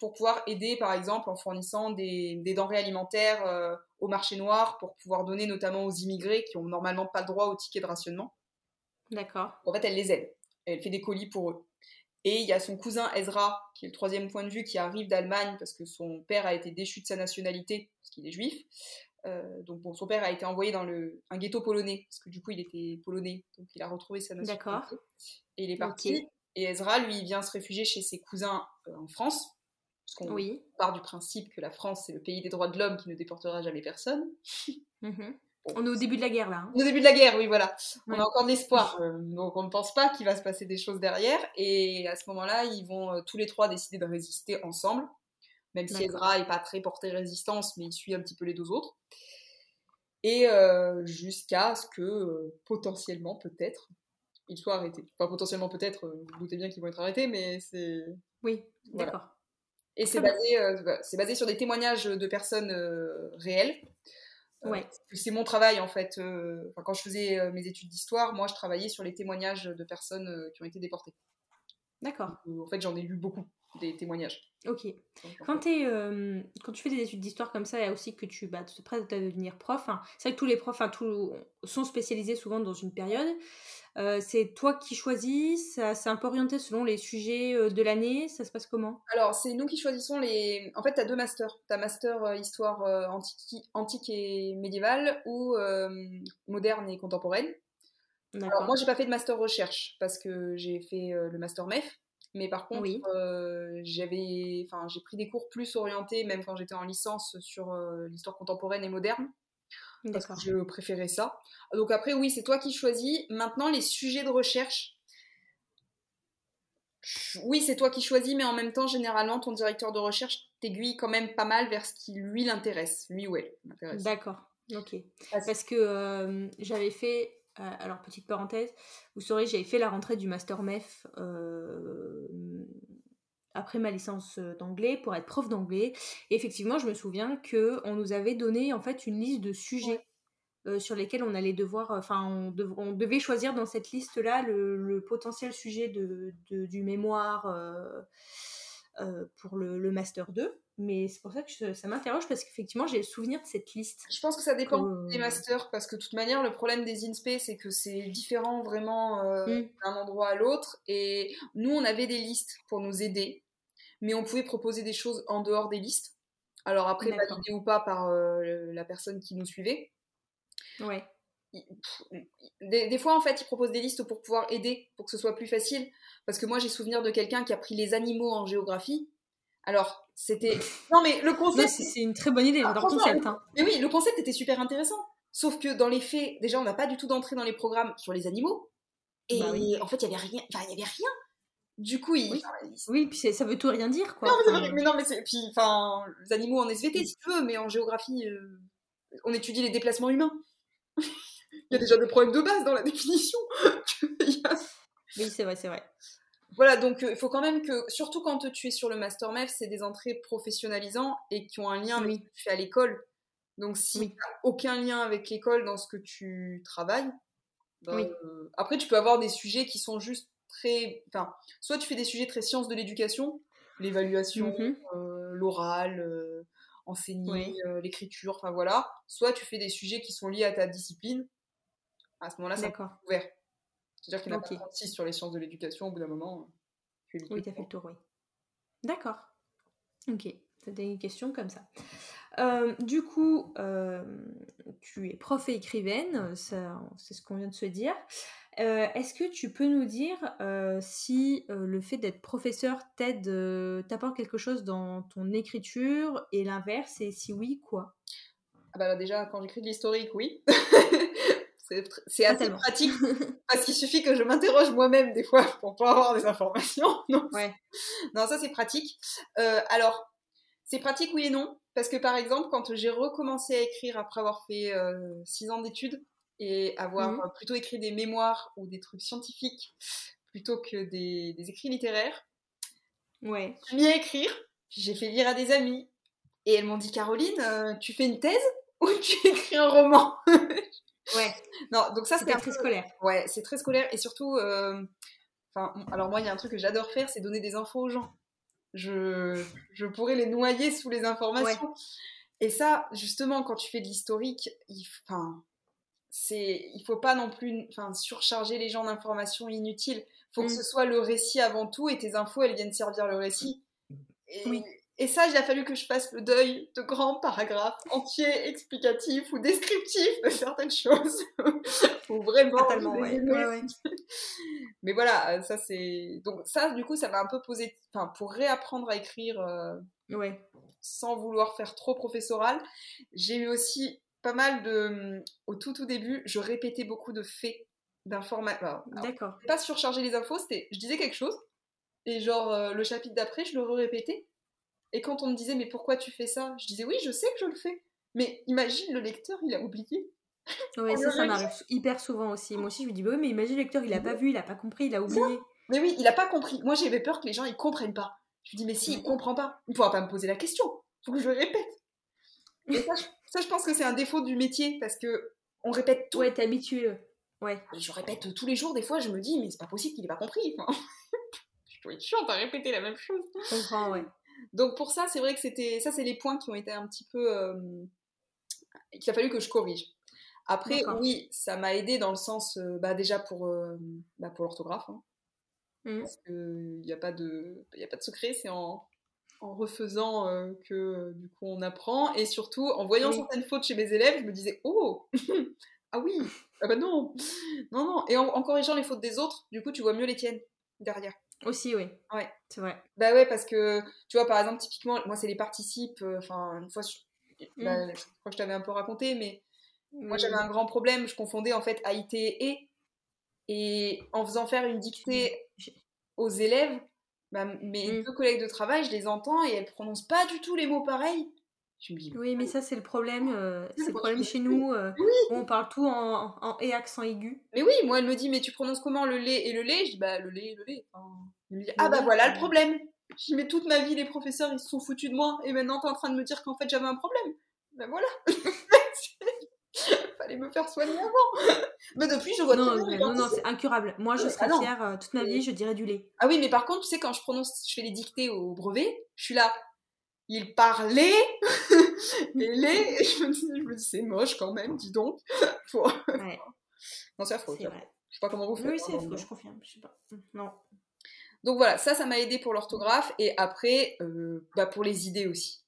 pour pouvoir aider, par exemple, en fournissant des, denrées alimentaires euh, au marché noir, pour pouvoir donner notamment aux immigrés qui ont normalement pas le droit au ticket de rationnement. D'accord. En fait, elle les aide. Elle fait des colis pour eux. Et il y a son cousin Ezra, qui est le troisième point de vue, qui arrive d'Allemagne parce que son père a été déchu de sa nationalité, parce qu'il est juif. Euh, donc bon, son père a été envoyé dans le, un ghetto polonais, parce que du coup il était polonais, donc il a retrouvé sa nationalité. D'accord. Et il est parti. Et Ezra, lui, il vient se réfugier chez ses cousins euh, en France, parce qu'on part du principe que la France, c'est le pays des droits de l'homme qui ne déportera jamais personne. Mhm. On est au début de la guerre, là. Hein. Au début de la guerre, oui, voilà. On a encore de l'espoir. Euh, donc, on ne pense pas qu'il va se passer des choses derrière. Et à ce moment-là, ils vont euh, tous les trois décider de résister ensemble. Même si Ezra n'est pas très porté résistance, mais il suit un petit peu les deux autres. Et euh, jusqu'à ce que, potentiellement, peut-être, ils soient arrêtés. Enfin, potentiellement, peut-être, vous, doutez bien qu'ils vont être arrêtés, mais c'est... Oui, d'accord. Et c'est basé, euh, basé sur des témoignages de personnes euh, réelles. Euh, ouais. C'est mon travail en fait. quand je faisais mes études d'histoire, moi je travaillais sur les témoignages de personnes qui ont été déportées. D'accord. En fait, j'en ai lu beaucoup des témoignages. Ok. quand, es, quand tu fais des études d'histoire comme ça, a aussi que tu bah, te prêtes à devenir prof. Hein. C'est vrai que tous les profs tous, sont spécialisés souvent dans une période. Euh, c'est toi qui choisis C'est un peu orienté selon les sujets euh, de l'année Ça se passe comment? Alors, c'est nous qui choisissons les. En fait, tu as deux masters. Tu as master euh, histoire antique, antique, et médiévale ou moderne et contemporaine. Alors, moi, j'ai pas fait de master recherche parce que j'ai fait le master MEF. Mais par contre, j'avais, enfin, j'ai pris des cours plus orientés, même quand j'étais en licence, sur l'histoire contemporaine et moderne. Parce que je préférais ça. Donc après, oui, c'est toi qui choisis. Maintenant, les sujets de recherche. Oui, c'est toi qui choisis, mais en même temps, généralement, ton directeur de recherche t'aiguille quand même pas mal vers ce qui lui l'intéresse, lui ou elle D'accord, ok. Parce que euh, j'avais fait, euh, alors petite parenthèse, vous saurez, j'avais fait la rentrée du Master MEF euh, après ma licence d'anglais pour être prof d'anglais. Et effectivement, je me souviens que on nous avait donné en fait une liste de sujets sur lesquels on allait devoir, enfin, on, devait choisir dans cette liste-là le, potentiel sujet de, du mémoire pour le, master 2. Mais c'est pour ça que ça m'interroge parce qu'effectivement, j'ai le souvenir de cette liste. Je pense que ça dépend des masters parce que de toute manière, le problème des INSPE, c'est que c'est différent vraiment mmh. d'un endroit à l'autre. Et nous, on avait des listes pour nous aider, mais on pouvait proposer des choses en dehors des listes. Alors après, validé ou pas par la personne qui nous suivait. Ouais. Des, fois, en fait, ils proposent des listes pour pouvoir aider, pour que ce soit plus facile. Parce que moi, j'ai souvenir de quelqu'un qui a pris les animaux en géographie. Alors, c'était. Non, mais le concept. C'est une très bonne idée, ah, concept. Hein. Mais oui, le concept était super intéressant. Sauf que dans les faits, déjà, on n'a pas du tout d'entrée dans les programmes sur les animaux. Et bah en fait, il n'y avait rien. Enfin, il y avait rien. Du coup, il... oui. puis ça veut tout rien dire, quoi. Non, mais, non, mais c'est. Puis, enfin, les animaux en SVT, si tu veux, mais en géographie, euh, on étudie les déplacements humains. Il y a déjà des problèmes de base dans la définition. Oui, c'est vrai, c'est vrai. Voilà, donc euh, il faut quand même que, surtout quand tu es sur le Master MEF, c'est des entrées professionnalisants et qui ont un lien avec ce que tu fais à l'école. Donc si tu n'as aucun lien avec l'école dans ce que tu travailles, ben, euh, après tu peux avoir des sujets qui sont juste très... Enfin, soit tu fais des sujets très sciences de l'éducation, l'évaluation, mhm. euh, l'oral, enseigner euh, l'écriture, enfin voilà. Soit tu fais des sujets qui sont liés à ta discipline. À ce moment-là, c'est ouvert. C'est-à-dire qu'il n'y en a pas 36 sur les sciences de l'éducation au bout d'un moment. Tu oui, tu as fait le tour, oui. D'accord. Ok, c'était une question comme ça. Euh, du coup, euh, tu es prof et écrivaine, c'est ce qu'on vient de se dire. Euh, est-ce que tu peux nous dire si le fait d'être professeur t'aide, t'apporte quelque chose dans ton écriture et l'inverse Et si oui, quoi? Ah bah Déjà, quand j'écris de l'historique, oui. c'est assez pratique parce qu'il suffit que je m'interroge moi-même des fois pour pas avoir des informations. Non, ouais. non ça c'est pratique. alors, c'est pratique oui et non parce que par exemple, quand j'ai recommencé à écrire après avoir fait six ans d'études, et avoir mmh. plutôt écrit des mémoires ou des trucs scientifiques plutôt que des, écrits littéraires. Ouais. J'ai mis à écrire, j'ai fait lire à des amis et elles m'ont dit Caroline, euh, tu fais une thèse ou tu écris un roman Ouais. Non, donc ça c'était très scolaire. Ouais, c'est très scolaire et surtout euh, Enfin, alors moi, il y a un truc que j'adore faire, c'est donner des infos aux gens. Je, je pourrais les noyer sous les informations. Et ça, justement, quand tu fais de l'historique, il, enfin, c'est, il faut pas non plus enfin, surcharger les gens d'informations inutiles. Il faut que mm. ce soit le récit avant tout et tes infos, elles viennent servir le récit. Et, oui. Et ça, il a fallu que je fasse le deuil de grands paragraphes entiers, explicatifs ou descriptifs de certaines choses. ou vraiment. Totalement, ouais. Mais voilà, euh, ça c'est. Donc, ça, du coup, ça m'a un peu posé. Enfin, pour réapprendre à écrire euh, ouais. sans vouloir faire trop professoral, j'ai eu aussi pas mal de. Au tout, tout début, je répétais beaucoup de faits, d'informations. D'accord. Pas surcharger les infos, c'était. Je disais quelque chose, et genre, euh, le chapitre d'après, je le répétais et quand on me disait, mais pourquoi tu fais ça? Je disais, oui, je sais que je le fais. Mais imagine, le lecteur, il a oublié. Oui, ça, ça m'arrive hyper souvent aussi. Moi aussi, je me dis, bah oui, mais imagine, le lecteur, il a pas vu, il a pas compris, il a oublié. Mais oui, il a pas compris. Moi, j'avais peur que les gens, ils comprennent pas. Je me dis, mais si, il comprend pas, il pourra pas me poser la question. Faut que je le répète. Et ça, je, pense que c'est un défaut du métier, parce que on répète tout. Ouais, t'es habitué. Ouais. Je répète tous les jours, des fois, je me dis, mais c'est pas possible qu'il ait pas compris. je suis chiante à répéter la même chose. Je comprends, ouais. Donc pour ça, c'est vrai que c'était ça, c'est les points qui ont été un petit peu euh, qu'il a fallu que je corrige. Après, oui, ça m'a aidé dans le sens, euh, bah, déjà pour euh, bah, pour l'orthographe, hein. mmh. parce qu'il n'y a pas de il a pas de secret, c'est en, en refaisant que du coup on apprend et surtout en voyant certaines fautes chez mes élèves, je me disais oh ah oui ah bah non non non et en corrigeant les fautes des autres, du coup tu vois mieux les tiennes derrière. Aussi, oui. Ouais. C'est vrai. Bah ouais, parce que, tu vois, par exemple, typiquement, moi, c'est les participes. Euh, enfin, une fois, mm. bah, je, crois que je t'avais un peu raconté, mais moi, j'avais un grand problème. Je confondais, en fait, AIT et. Et en faisant faire une dictée aux élèves, bah, mes mm. deux collègues de travail, je les entends et elles prononcent pas du tout les mots pareils. Oui, mais ça, c'est le problème. Euh, c'est le problème chez nous. Euh, on parle tout en, en, et accent aigu. Mais oui, moi, elle me dit, mais tu prononces comment le lait et le lait? Je dis, bah, le lait et le lait. elle me dit, ah, bah voilà le problème. Je dis, mais toute ma vie, les professeurs, ils se sont foutus de moi. Et maintenant, t'es en train de me dire qu'en fait, j'avais un problème. Ben voilà. Fallait me faire soigner avant. mais depuis, je vois Non, non, non, c'est incurable. Moi, je serais ah fière euh, toute ma vie, je dirais du lait. Ah oui, mais par contre, tu sais, quand je prononce, je fais les dictées au brevet, je suis là il parlait. Et les je me dis, je me dis c'est moche quand même dis donc. Non c'est affreux je sais pas comment vous faites oui c'est hein, affreux je confirme je sais pas. Non. Donc voilà ça ça m'a aidé pour l'orthographe et après euh, bah pour les idées aussi.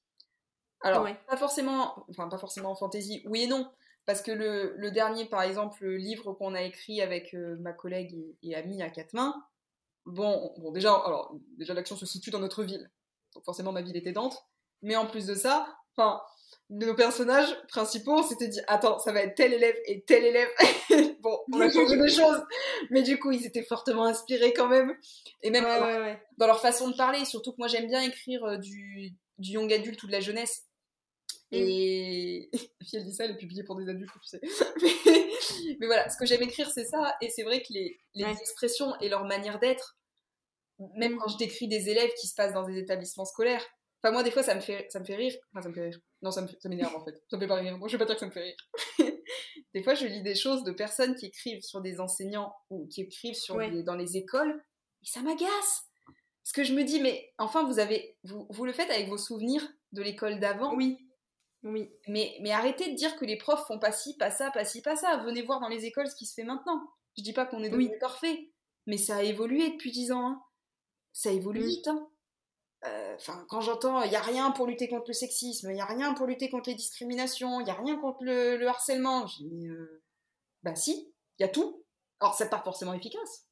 Alors pas forcément enfin pas forcément en fantaisie oui et non. Parce que le, le dernier par exemple le livre qu'on a écrit avec euh, ma collègue et, et, amie à quatre mains bon bon déjà alors déjà l'action se situe dans notre ville. Donc forcément ma ville était Dante mais en plus de ça, enfin, nos personnages principaux s'étaient dit attends, ça va être tel élève et tel élève. bon, on a changé des choses, mais du coup, ils étaient fortement inspirés quand même. Et même dans, leur façon de parler, surtout que moi j'aime bien écrire euh, du, du young adulte ou de la jeunesse. Mm. Et si elle dit ça, elle est publiée pour des adultes, tu sais. mais, voilà, ce que j'aime écrire, c'est ça. Et c'est vrai que les, les expressions et leur manière d'être, même mm. quand je décris des élèves qui se passent dans des établissements scolaires, Enfin, moi, des fois, ça me fait, ça me fait rire. Enfin, ça me fait rire. Non, ça m'énerve, en fait. Ça me fait pas rire. Moi, je vais pas dire que ça me fait rire. des fois, je lis des choses de personnes qui écrivent sur des enseignants ou qui écrivent sur dans les écoles. Et ça m'agace. Parce que je me dis, mais enfin, vous avez, vous, vous le faites avec vos souvenirs de l'école d'avant. Oui. Oui. Mais, mais arrêtez de dire que les profs font pas ci, pas ça, pas ci, pas ça. Venez voir dans les écoles ce qui se fait maintenant. Je dis pas qu'on est devenu parfait, mais ça a évolué depuis dix ans. Hein. Ça évolue mm. vite. Hein. Euh, enfin, quand j'entends il n'y a rien pour lutter contre le sexisme, il n'y a rien pour lutter contre les discriminations, il n'y a rien contre le, harcèlement, je dis, euh, bah si, il y a tout. Alors, c'est pas forcément efficace.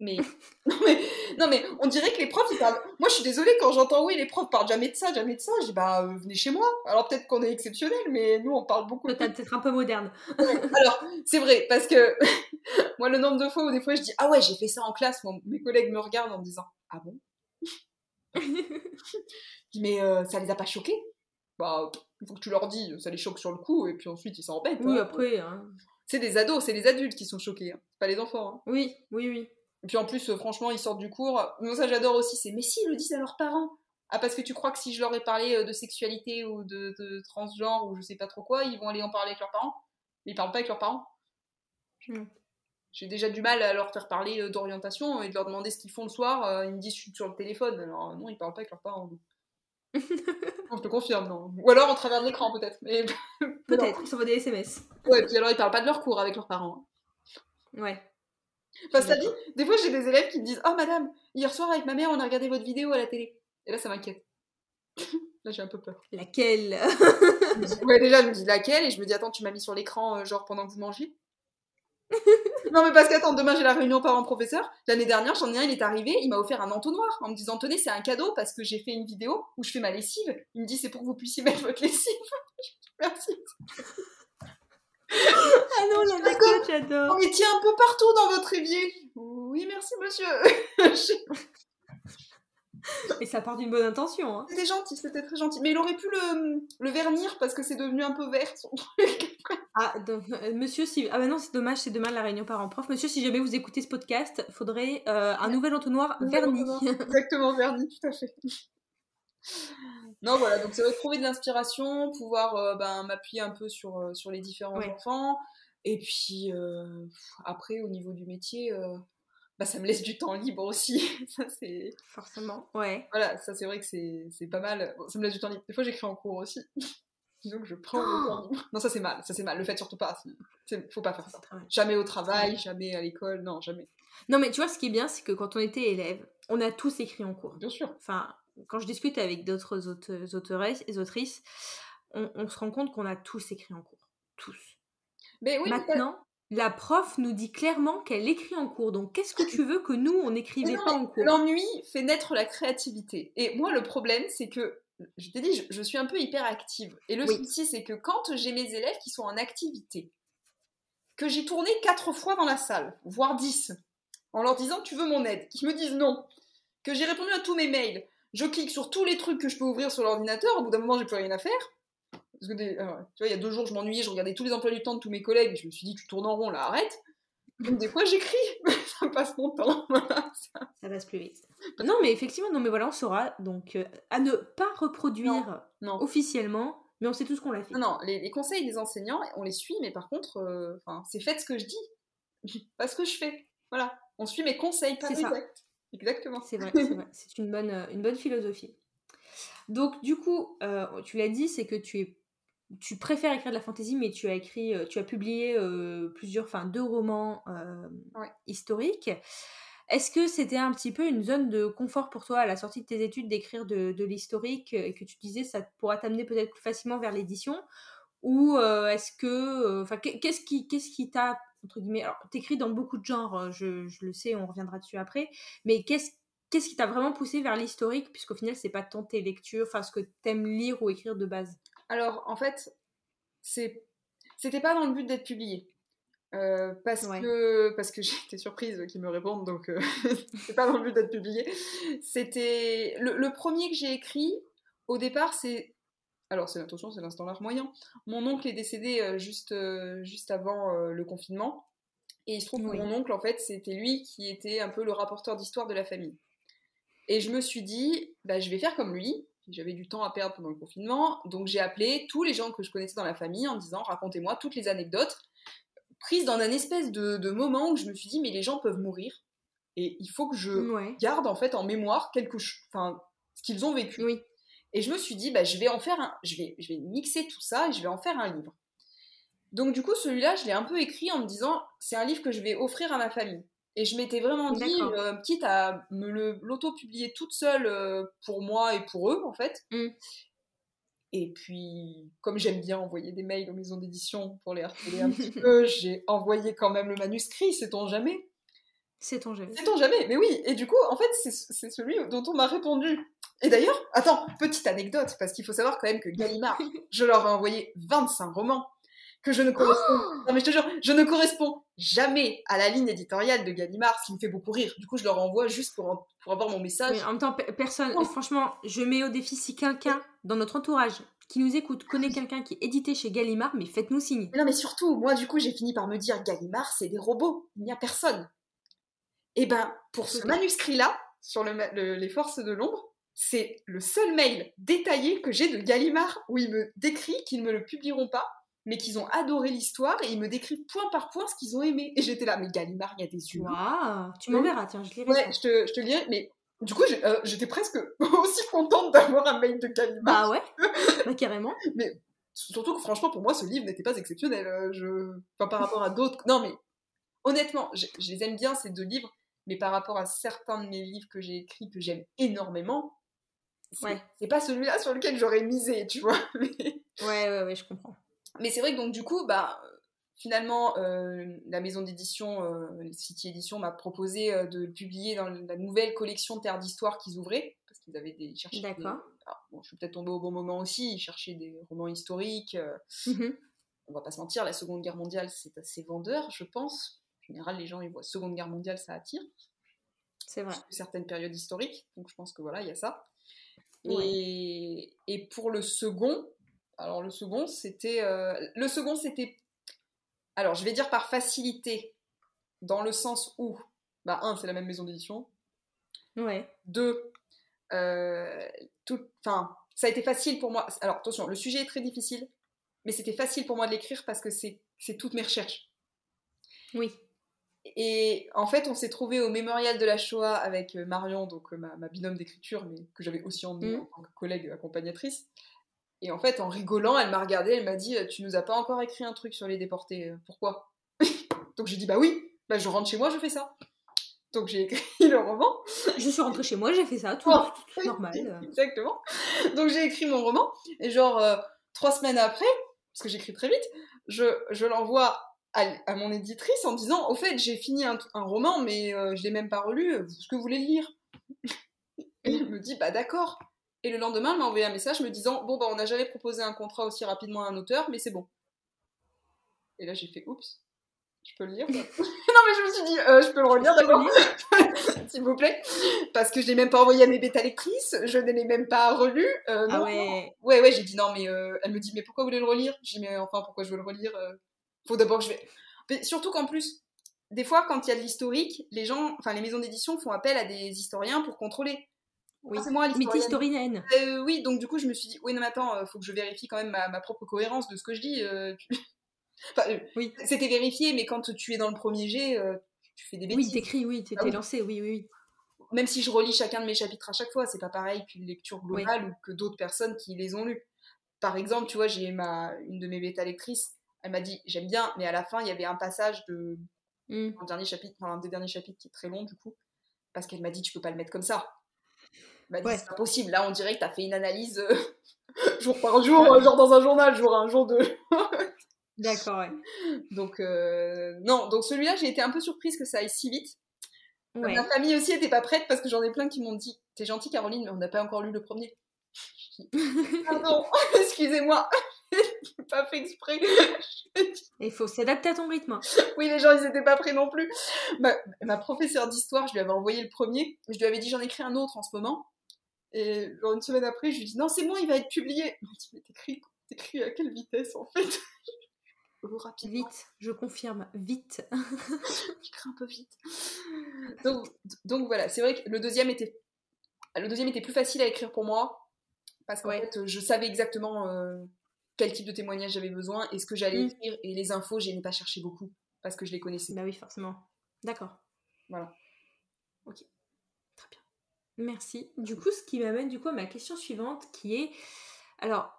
Mais non, mais non, mais on dirait que les profs, ils parlent. Moi, je suis désolée quand j'entends, oui, les profs parlent jamais de ça, jamais de ça. Je dis, bah, euh, venez chez moi. Alors, peut-être qu'on est exceptionnel, mais nous, on parle beaucoup. Peut-être un peu moderne. Alors, c'est vrai, parce que moi, le nombre de fois où des fois je dis, ah ouais, j'ai fait ça en classe, mes collègues me regardent en me disant, ah bon? mais euh, ça les a pas choqués? Bah, il faut que tu leur dis, ça les choque sur le coup, et puis ensuite ils s'en embêtent. Oui, hein. après. Hein. C'est des ados, c'est les adultes qui sont choqués, hein. pas les enfants. Oui, oui, oui. Et puis en plus, euh, franchement, ils sortent du cours. Moi, ça j'adore aussi, c'est mais si, ils le disent à leurs parents. Ah, parce que tu crois que si je leur ai parlé euh, de sexualité ou de, transgenre ou je sais pas trop quoi, ils vont aller en parler avec leurs parents? Ils parlent pas avec leurs parents. Hmm. J'ai déjà du mal à leur faire parler euh, d'orientation et de leur demander ce qu'ils font le soir. Euh, ils me disent je suis sur le téléphone. Alors non, ils parlent pas avec leurs parents. non, je te confirme, non. Ou alors au travers de l'écran peut-être. Mais... peut-être, ils s'envoient des SMS. Ouais, puis alors ils parlent pas de leur cours avec leurs parents. Hein. Ouais. Enfin, ça dit, des fois j'ai des élèves qui me disent Oh madame, hier soir avec ma mère on a regardé votre vidéo à la télé. Et là ça m'inquiète. là j'ai un peu peur. Laquelle? Ouais, déjà je me dis laquelle? Et je me dis Attends, tu m'as mis sur l'écran euh, genre pendant que vous mangez? Non mais parce qu'attends, demain j'ai la réunion parents-professeurs. L'année dernière, j'en ai un, il est arrivé, il m'a offert un entonnoir en me disant tenez, c'est un cadeau parce que j'ai fait une vidéo où je fais ma lessive. Il me dit c'est pour que vous puissiez mettre votre lessive. Merci. ah non, l'anecdote, j'adore. On tient un peu partout dans votre évier. Oui, merci monsieur. Et ça part d'une bonne intention. Hein. C'était gentil, c'était très gentil. Mais il aurait pu le, le vernir parce que c'est devenu un peu vert son truc. ah, donc, euh, monsieur, si. Ah, bah non, c'est dommage, c'est demain la réunion parents-prof. Monsieur, si jamais vous écoutez ce podcast, faudrait euh, un nouvel entonnoir verni. Exactement, verni, tout à fait. Non, voilà, donc ça va trouver de l'inspiration, pouvoir euh, ben, m'appuyer un peu sur, sur les différents enfants. Et puis, après, au niveau du métier, bah, ça me laisse du temps libre aussi. ça, c'est... Forcément, ouais. Voilà, ça, c'est vrai que c'est, c'est pas mal. Ça me laisse du temps libre. Des fois, j'écris en cours aussi. Donc, je prends le temps libre. Non, ça, c'est mal. Ça, c'est mal. Le fait surtout pas. C'est... Faut pas faire ça. Jamais au travail, jamais à l'école. Non, jamais. Non, mais tu vois, ce qui est bien, c'est que quand on était élève, on a tous écrit en cours. Bien sûr. Enfin, quand je discute avec d'autres auteurs et autrices, on, on, se rend compte qu'on a tous écrit en cours. Tous. Mais oui, Maintenant, la prof nous dit clairement qu'elle écrit en cours. Donc, qu'est-ce que tu veux que nous, on n'écrivait pas en cours? L'ennui fait naître la créativité. Et moi, le problème, c'est que, je t'ai dit, je, suis un peu hyperactive. Et le souci, c'est que quand j'ai mes élèves qui sont en activité, que j'ai tourné quatre fois dans la salle, voire dix, en leur disant tu veux mon aide, qui me disent non, que j'ai répondu à tous mes mails, je clique sur tous les trucs que je peux ouvrir sur l'ordinateur, au bout d'un moment, j'ai plus rien à faire parce que euh, tu vois, il y a deux jours, je m'ennuyais, je regardais tous les emplois du temps de tous mes collègues, et je me suis dit, tu tournes en rond, là, arrête. Donc des fois, j'écris, ça passe mon temps. ça... passe plus vite. Non, mais effectivement, non, mais voilà, on saura. Donc, euh, à ne pas reproduire non, officiellement, mais on sait tout ce qu'on l'a fait. Non, non, les, conseils des enseignants, on les suit, mais par contre, euh, c'est faites ce que je dis, pas ce que je fais. Voilà, on suit mes conseils, pas mes actes. Exactement. C'est vrai, c'est vrai. C'est une bonne, une bonne philosophie. Donc, du coup, tu l'as dit, c'est que tu es tu préfères écrire de la fantaisie, mais tu as écrit, euh, tu as publié euh, plusieurs, enfin deux romans euh, historiques. Est-ce que c'était un petit peu une zone de confort pour toi à la sortie de tes études d'écrire de, l'historique et que tu disais ça pourra t'amener peut-être plus facilement vers l'édition? Ou est-ce que, enfin, qu'est-ce qui, qu'est-ce qui t'a entre guillemets, alors t'écris dans beaucoup de genres, je, je, le sais, on reviendra dessus après, mais qu'est-ce Qu'est-ce qui t'a vraiment poussé vers l'historique, puisqu'au final, c'est pas tant tes lectures, enfin ce que t'aimes lire ou écrire de base? Alors, en fait, c'était pas dans le but d'être publié. Euh, parce, que, parce que j'étais surprise qu'ils me répondent, donc euh, c'est pas dans le but d'être publié. C'était le, premier que j'ai écrit au départ, c'est alors c'est attention, c'est l'instant larmoyant. Mon oncle est décédé euh, juste juste avant le confinement, et il se trouve que mon oncle en fait c'était lui qui était un peu le rapporteur d'histoire de la famille. Et je me suis dit, bah, je vais faire comme lui, j'avais du temps à perdre pendant le confinement, donc j'ai appelé tous les gens que je connaissais dans la famille en disant racontez-moi toutes les anecdotes, prises dans un espèce de, moment où je me suis dit mais les gens peuvent mourir et il faut que je garde en fait en mémoire quelque enfin ce qu'ils ont vécu. Et je me suis dit bah je vais en faire un, je vais, je vais mixer tout ça et je vais en faire un livre. Donc du coup celui-là je l'ai un peu écrit en me disant c'est un livre que je vais offrir à ma famille. Et je m'étais vraiment dit, euh, quitte à me l'auto-publier toute seule euh, pour moi et pour eux, en fait. Mm. Et puis, comme j'aime bien envoyer des mails aux maisons d'édition pour les harceler un petit peu, j'ai envoyé quand même le manuscrit, sait-on jamais Sait-on jamais Sait-on jamais, mais oui. Et du coup, en fait, c'est celui dont on m'a répondu. Et d'ailleurs, attends, petite anecdote, parce qu'il faut savoir quand même que Gallimard, je leur ai envoyé 25 romans que je ne correspond. non mais je te jure, je ne corresponds jamais à la ligne éditoriale de Gallimard, ce qui me fait beaucoup rire. Du coup, je leur envoie juste pour, pour avoir mon message. en même temps, personne. Oh. Franchement, je mets au défi si quelqu'un dans notre entourage qui nous écoute connaît quelqu'un qui est édité chez Gallimard, mais faites-nous signe. non, mais surtout, moi, du coup, j'ai fini par me dire Gallimard, c'est des robots. Il n'y a personne. Et eh ben, pour ce manuscrit-là, sur le, les forces de l'ombre, c'est le seul mail détaillé que j'ai de Gallimard où il me décrit qu'ils ne me le publieront pas mais qu'ils ont adoré l'histoire et ils me décrivent point par point ce qu'ils ont aimé. Et j'étais là, mais Gallimard, il y a des yeux. Waouh Tu m'enverras, tiens, je lirai. Ouais, je te, je te lirai, mais du coup, euh, j'étais presque aussi contente d'avoir un mail de Gallimard. Bah ouais, bah, carrément. Mais surtout que franchement, pour moi, ce livre n'était pas exceptionnel. euh, Je... Enfin, par rapport à d'autres. Non, mais honnêtement, je, je les aime bien, ces deux livres. Mais par rapport à certains de mes livres que j'ai écrits, que j'aime énormément, c'est Ouais. c'est pas celui-là sur lequel j'aurais misé, tu vois. Mais, Ouais, ouais, ouais, je comprends. Mais c'est vrai que donc, du coup, bah. Finalement, euh, la maison d'édition, euh, City Edition, m'a proposé euh, de publier dans la nouvelle collection Terre d'Histoire qu'ils ouvraient, parce qu'ils avaient des, des- D'accord. alors, bon, je suis peut-être tombée au bon moment aussi, ils cherchaient des romans historiques, euh, Mhm. on va pas se mentir, la Seconde Guerre mondiale, c'est assez vendeur, je pense. En général, les gens, ils voient Seconde Guerre mondiale, ça attire. C'est vrai. Certaines périodes historiques, donc je pense que voilà, il y a ça. Ouais. Et, et pour le second, alors le second, c'était... euh, le second, c'était... Alors, je vais dire par facilité, dans le sens où, bah, un, c'est la même maison d'édition, Ouais. deux, euh, tout, enfin, ça a été facile pour moi. Alors attention, le sujet est très difficile, mais c'était facile pour moi de l'écrire parce que c'est c'est toutes mes recherches. Oui. Et en fait, on s'est trouvé au mémorial de la Shoah avec euh, Marion, donc ma, ma binôme d'écriture, mais que j'avais aussi emmenée Mhm. en tant que collègue accompagnatrice. Et en fait, en rigolant, elle m'a regardée, elle m'a dit Tu nous as pas encore écrit un truc sur les déportés, euh, pourquoi? Donc j'ai dit Bah oui, bah je rentre chez moi, je fais ça. Donc j'ai écrit le roman. Je suis rentrée chez moi, j'ai fait ça, tout, Oh, normal. Exactement. Donc j'ai écrit mon roman, et genre euh, trois semaines après, parce que j'écris très vite, je, je l'envoie à, à mon éditrice en disant Au fait, j'ai fini un, un roman, mais euh, je l'ai même pas relu, est-ce que vous voulez le lire Et elle me dit Bah d'accord. Et le lendemain, elle m'a envoyé un message me disant Bon, bah on n'a jamais proposé un contrat aussi rapidement à un auteur, mais c'est bon. Et là, j'ai fait Oups. Je peux le lire Non, mais je me suis dit, euh, je peux le relire d'abord, s'il vous plaît. Parce que je l'ai même pas envoyé à mes bêta lectrices, je ne l'ai même pas relu. euh, Ah non. ouais. Ouais, ouais, j'ai dit non, mais euh, elle me dit, mais pourquoi vous voulez le relire? J'ai dit, mais enfin, pourquoi je veux le relire Faut d'abord que je vais. Mais surtout qu'en plus, des fois, quand il y a de l'historique, les gens, enfin, les maisons d'édition font appel à des historiens pour contrôler. Oui. Ah, c'est moi l'historienne. historienne. Euh, oui, donc du coup, je me suis dit, oui, non, mais attends, euh, faut que je vérifie quand même ma, ma propre cohérence de ce que je dis. euh, tu- enfin, euh, Oui. C'était vérifié, mais quand tu es dans le premier jet, euh, tu fais des bêtises. Oui, t'écris, oui, t'es Ah oui. lancé, oui, oui, oui. Même si je relis chacun de mes chapitres à chaque fois, c'est pas pareil qu'une lecture globale ou que d'autres personnes qui les ont lus. Par exemple, tu vois, j'ai ma une de mes bêta lectrices, elle m'a dit j'aime bien, mais à la fin il y avait un passage de Hmm. un dernier chapitre, enfin, un des derniers chapitres qui est très long du coup, parce qu'elle m'a dit tu peux pas le mettre comme ça. Dit Ouais. c'est pas possible. Là, on dirait que t'as fait une analyse euh, jour par jour, euh, genre dans un journal, jour un jour deux. D'accord, ouais. Donc euh, non, donc celui-là, j'ai été un peu surprise que ça aille si vite. Ouais. Ma famille aussi était pas prête parce que j'en ai plein qui m'ont dit T'es gentille, Caroline, mais on n'a pas encore lu le premier. Pardon, excusez-moi, j'ai pas fait exprès. Il faut s'adapter à ton rythme. hein. oui, les gens, ils étaient pas prêts non plus. Ma, ma professeure d'histoire, je lui avais envoyé le premier. Je lui avais dit J'en écris un autre en ce moment. Et genre une semaine après, je lui dis Non, c'est bon, il va être publié. Elle m'a dit Mais t'écris, t'écris à quelle vitesse en fait? Oh, Rapidement. Vite, je confirme, vite. j'écris un peu vite. Donc, donc voilà, c'est vrai que le deuxième était, le deuxième était plus facile à écrire pour moi parce qu'en Ouais. fait, je savais exactement euh, quel type de témoignage j'avais besoin et ce que j'allais Mm. écrire et les infos, je n'ai pas cherché beaucoup parce que je les connaissais. Bah oui, forcément. D'accord. Voilà. Ok. Merci. Du coup, ce qui m'amène du coup à ma question suivante qui est alors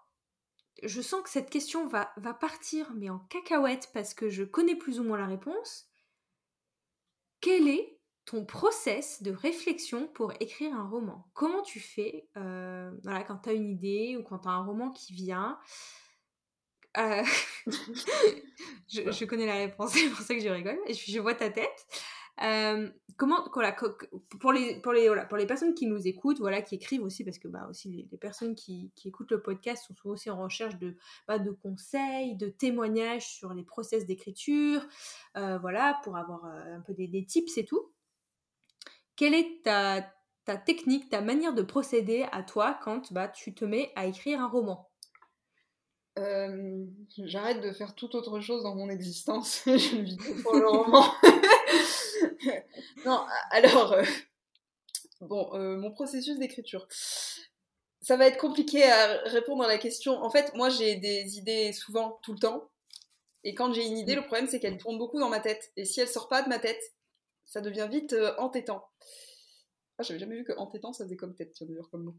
je sens que cette question va, va partir mais en cacahuète parce que je connais plus ou moins la réponse. Quel est ton process de réflexion pour écrire un roman? Comment tu fais euh, voilà, quand tu as une idée ou quand tu as un roman qui vient? Euh, je, connais la réponse, c'est pour ça que je rigole. Je, je vois ta tête. Euh, comment, voilà, pour les, pour les, voilà, pour les personnes qui nous écoutent, voilà, qui écrivent aussi, parce que bah aussi les, les personnes qui, qui écoutent le podcast sont souvent aussi en recherche de, bah, de conseils, de témoignages sur les process d'écriture, euh, voilà, pour avoir euh, un peu des, des tips et tout. Quelle est ta, ta technique, ta manière de procéder à toi quand bah, tu te mets à écrire un roman? Euh, J'arrête de faire toute autre chose dans mon existence. je ne vis pour le roman. non, alors, euh, bon, euh, mon processus d'écriture. Ça va être compliqué à répondre à la question. En fait, moi, j'ai des idées souvent tout le temps. Et quand j'ai une idée, le problème c'est qu'elle tourne beaucoup dans ma tête. Et si elle sort pas de ma tête, ça devient vite euh, entêtant. Ah, j'avais jamais vu que entêtant ça faisait comme tête, ça veut dire comme mot.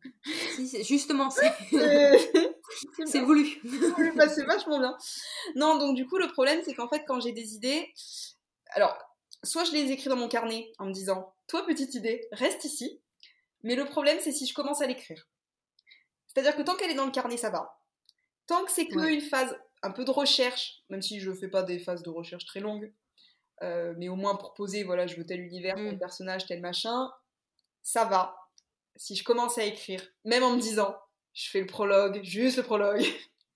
Si, c'est- justement, c'est C'est c'est voulu. voulu passer vachement bien. Non, donc du coup, le problème, c'est qu'en fait, quand j'ai des idées, alors, soit je les écris dans mon carnet en me disant, toi, petite idée, reste ici. Mais le problème, c'est si je commence à l'écrire. C'est-à-dire que tant qu'elle est dans le carnet, ça va. Tant que c'est que Ouais. une phase un peu de recherche, même si je fais pas des phases de recherche très longues, euh, mais au moins pour poser, voilà, je veux tel univers, tel Mm. personnage, tel machin, ça va. Si je commence à écrire, même en me disant, je fais le prologue, juste le prologue,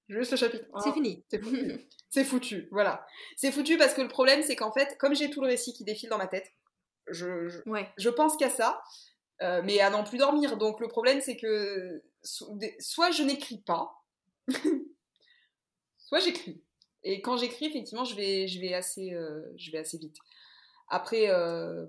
juste le chapitre. C'est un, fini. c'est foutu. C'est foutu, voilà. C'est foutu parce que le problème, c'est qu'en fait, comme j'ai tout le récit qui défile dans ma tête, je, je, Ouais. je pense qu'à ça, euh, mais à n'en plus dormir. Donc le problème, c'est que so- des- soit je n'écris pas, soit j'écris. Et quand j'écris, effectivement, je vais, je vais, assez, euh, je vais assez vite. Après, euh,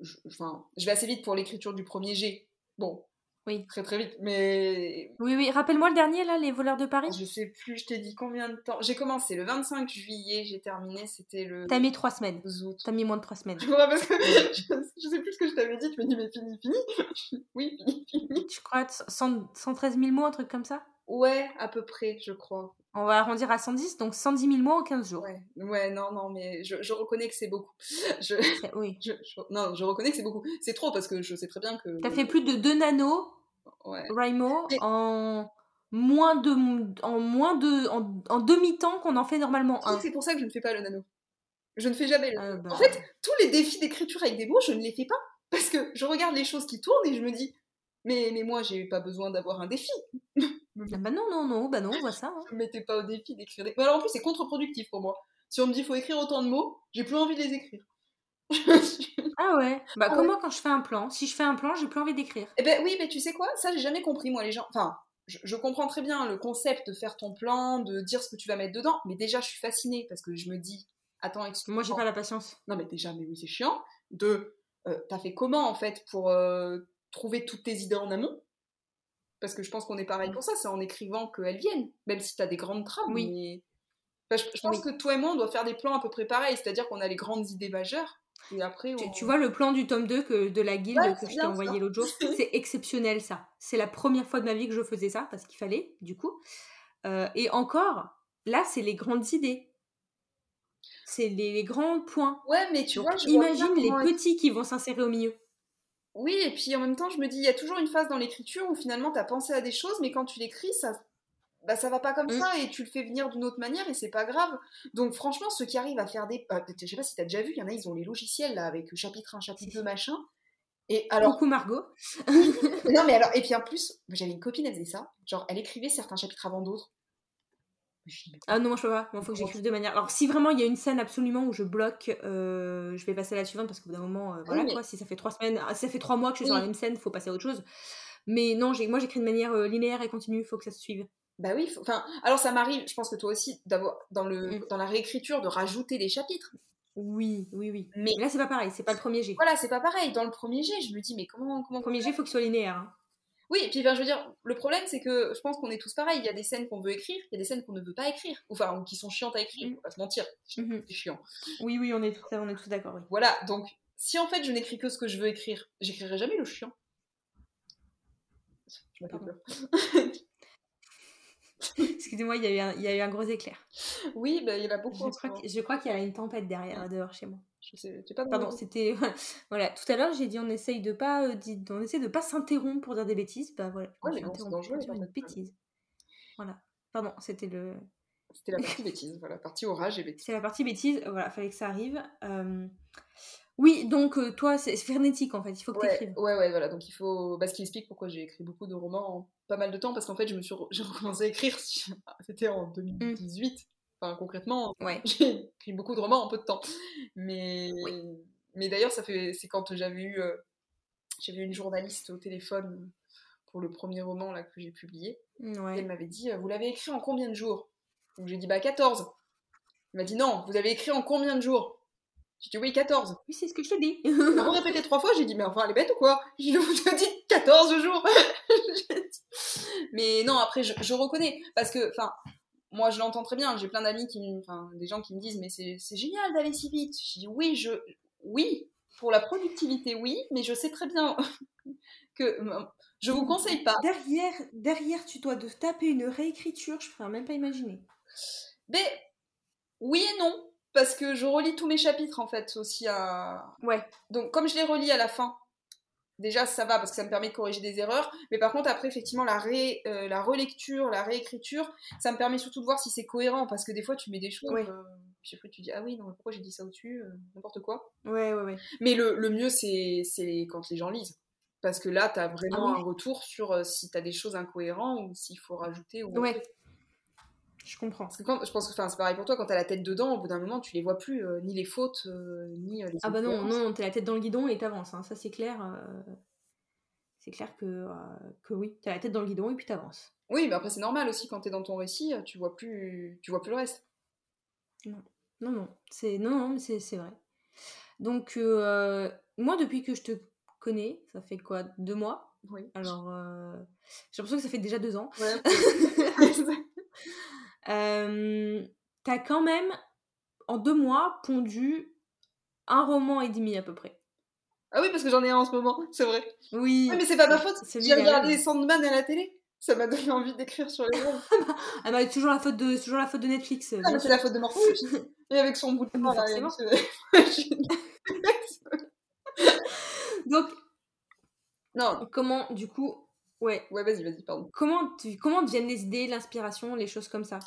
je, enfin, je vais assez vite pour l'écriture du premier G. Bon, Oui. très très vite, mais Oui, oui. Rappelle-moi le dernier, là, Les voleurs de Paris. je sais plus, je t'ai dit combien de temps. J'ai commencé le 25 juillet, j'ai terminé, c'était le T'as mis trois semaines. 12 août. T'as mis moins de trois semaines. Je me rappelle parce que je, je sais plus ce que je t'avais dit, tu m'as dit mais fini, fini. oui, fini, fini. Je crois 100 113 000 mots, un truc comme ça? Ouais, à peu près, je crois. On va arrondir à 110, donc 110 000 mots en 15 jours. Ouais, ouais, non, non, mais je, je reconnais que c'est beaucoup. Je, Oui. je- non, je reconnais que c'est beaucoup. C'est trop parce que je sais très bien que. T'as fait plus de 2 nanos, Ouais. Raimo, en moins de, en moins de, en, en demi-temps qu'on en fait normalement un. C'est pour ça que je ne fais pas le nano. Je ne fais jamais le Euh, bah, En fait, tous les défis d'écriture avec des mots, je ne les fais pas. Parce que je regarde les choses qui tournent et je me dis, mais, mais moi, j'ai pas besoin d'avoir un défi. ah bah non, non, non, bah non, on voit ça. hein. Je me mettais pas au défi d'écrire des. Mais alors en plus, c'est contre-productif pour moi. Si on me dit faut écrire autant de mots, j'ai plus envie de les écrire. Ah ouais Bah Ah comme ouais. moi quand je fais un plan? Si je fais un plan, j'ai plus envie d'écrire. Eh ben oui, mais tu sais quoi? Ça, j'ai jamais compris, moi, les gens. Enfin, je, je comprends très bien le concept de faire ton plan, de dire ce que tu vas mettre dedans, mais déjà, je suis fascinée parce que je me dis, attends, excuse-moi. Moi, j'ai pas la patience. Non, mais déjà, mais oui, c'est chiant. De, euh, t'as fait comment en fait pour euh, trouver toutes tes idées en amont Parce que je pense qu'on est pareil pour ça, c'est en écrivant qu'elles viennent, même si t'as des grandes trames. Oui. mais- Enfin, je, je pense que toi et moi, on doit faire des plans à peu près pareils, c'est-à-dire qu'on a les grandes idées majeures, et après, Tu, on... tu vois le plan du tome 2 que, de la guilde Ouais, que je t'ai envoyé l'autre jour C'est exceptionnel ça. C'est la première fois de ma vie que je faisais ça parce qu'il fallait, du coup. Euh, et encore, là, c'est les grandes idées. C'est les, les grands points. Ouais, mais tu Donc, vois, je vois imagine les petits qui vont s'insérer au milieu. Oui, et puis en même temps, je me dis, il y a toujours une phase dans l'écriture où finalement, t'as pensé à des choses, mais quand tu l'écris, ça... Bah, ça va pas comme Mm. ça, et tu le fais venir d'une autre manière, et c'est pas grave. Donc franchement, ceux qui arrivent à faire des... euh, je sais pas si t'as déjà vu, il y en a, ils ont les logiciels, là, avec chapitre 1, chapitre Si, 2, si. machin. Et alors, Coucou Margot. non mais alors, et puis en plus, j'avais une copine, elle faisait ça, genre, elle écrivait certains chapitres avant d'autres. Ah non, moi je peux pas. Il faut que j'écrive de manière. Alors, si vraiment il y a une scène absolument où je bloque, euh, je vais passer à la suivante parce qu'au bout d'un moment, euh, voilà mais- quoi. Si ça fait trois semaines, ah, si ça fait trois mois que je suis sur la même scène, faut passer à autre chose. Mais non, moi j'écris de manière euh, linéaire et continue. Il faut que ça se suive. Bah oui, faut- enfin, alors ça m'arrive, je pense que toi aussi, d'avoir dans, le, Mm. dans la réécriture, de rajouter des chapitres. Oui, oui, oui. Mais Mais là, c'est pas pareil. C'est pas le premier G. voilà, c'est pas pareil. Dans le premier jet, je me dis, mais comment... comment Le premier G, il faut que ce soit linéaire. hein. Oui, et puis enfin, je veux dire, le problème c'est que je pense qu'on est tous pareils. Il y a des scènes qu'on veut écrire, il y a des scènes qu'on ne veut pas écrire, enfin, ou qui sont chiantes à écrire, Mm. faut pas se mentir, Mhm. c'est chiant. Oui, oui, on est tous, on est tous d'accord. oui. Voilà, donc si en fait je n'écris que ce que je veux écrire, j'écrirai jamais le chiant. Je m'appelle. Excusez-moi, il y, a eu un- il y a eu un gros éclair. Oui, bah, il y en a beaucoup. Je crois, qu'il y a une tempête derrière, dehors chez moi. Je sais, pas Pardon, c'était voilà. Tout à l'heure, j'ai dit on essaye de pas, euh, dit- on essaie de pas s'interrompre pour dire des bêtises. Bah voilà. je me Ouais, suis mais bon, c'est interrompue dangereux, pour dire les une tempêtes. bêtise. Voilà. Pardon, c'était le, C'était la partie bêtise, voilà, partie orage et bêtise. c'est la partie bêtise. Voilà, fallait que ça arrive. Euh, Oui, donc euh, toi, c'est frénétique en fait. Il faut que tu Ouais, écrives. ouais, ouais, voilà. Donc il faut. Bah, ce qui explique pourquoi j'ai écrit beaucoup de romans en pas mal de temps, parce qu'en fait, je me suis re- j'ai recommencé à écrire. C'était en 2018. Enfin, concrètement, Ouais. j'ai écrit beaucoup de romans en peu de temps. Mais, mais d'ailleurs, ça fait. C'est quand j'avais eu. euh, J'avais une journaliste au téléphone pour le premier roman là que j'ai publié. Et Ouais. elle m'avait dit, vous l'avez écrit en combien de jours? Donc j'ai dit, bah 14. Elle m'a dit, non, vous avez écrit en combien de jours? J'ai dit, oui, 14. Oui, c'est ce que je te dis. Elle m'a répété trois fois, j'ai dit, mais enfin, elle est bête ou quoi? Je vous ai dit 14 jours Mais non, après, je, je reconnais, parce que, enfin, moi, je l'entends très bien. J'ai plein d'amis qui, enfin, des gens qui me disent, mais c'est génial d'aller si vite. Je dis, oui, je, oui, pour la productivité, oui, mais je sais très bien que je vous conseille pas. Derrière, derrière, tu dois de taper une réécriture, je pourrais même pas imaginer. Mais oui et non, parce que je relis tous mes chapitres en fait aussi à. Ouais. Donc comme je les relis à la fin, déjà ça va parce que ça me permet de corriger des erreurs. Mais par contre après effectivement la, ré, euh, la relecture, la réécriture, ça me permet surtout de voir si c'est cohérent parce que des fois tu mets des choses. Euh, puis après tu dis ah oui non pourquoi j'ai dit ça au-dessus, euh, n'importe quoi? Ouais ouais ouais. Mais le, le mieux c'est quand les gens lisent. Parce que là, tu as vraiment ah un retour sur si tu as des choses incohérentes ou s'il faut rajouter. Ou ouais. Je comprends. Parce que quand, je pense que c'est pareil pour toi, quand tu as la tête dedans, au bout d'un moment, tu les vois plus, ni les fautes, ni les. Ah bah non, non, tu la tête dans le guidon et t'avances, hein. ça c'est clair. C'est clair que, que oui, tu as la tête dans le guidon et puis t'avances. Oui, mais après c'est normal aussi, quand tu es dans ton récit, tu vois plus, tu vois plus le reste. Non, non, non, c'est non, non, c'est vrai. Donc, moi, depuis que je te connais, ça fait quoi Deux mois? Oui. Alors, j'ai l'impression que ça fait déjà deux ans. Ouais. euh, T'as quand même, en deux mois, pondu un roman et demi à peu près. Ah oui, parce que j'en ai un en ce moment, c'est vrai. Oui. mais c'est pas ma faute. J'ai regardé Sandman à la télé. Ça m'a donné envie d'écrire sur les romans. ah bah, toujours la faute de, toujours la faute de Netflix. Ah, c'est la faute de Morpheus. et avec son bout de main, Donc, non. Comment, du coup, ouais. Ouais, vas-y, vas-y, pardon. Comment, tu, comment viennent les idées, l'inspiration, les choses comme ça?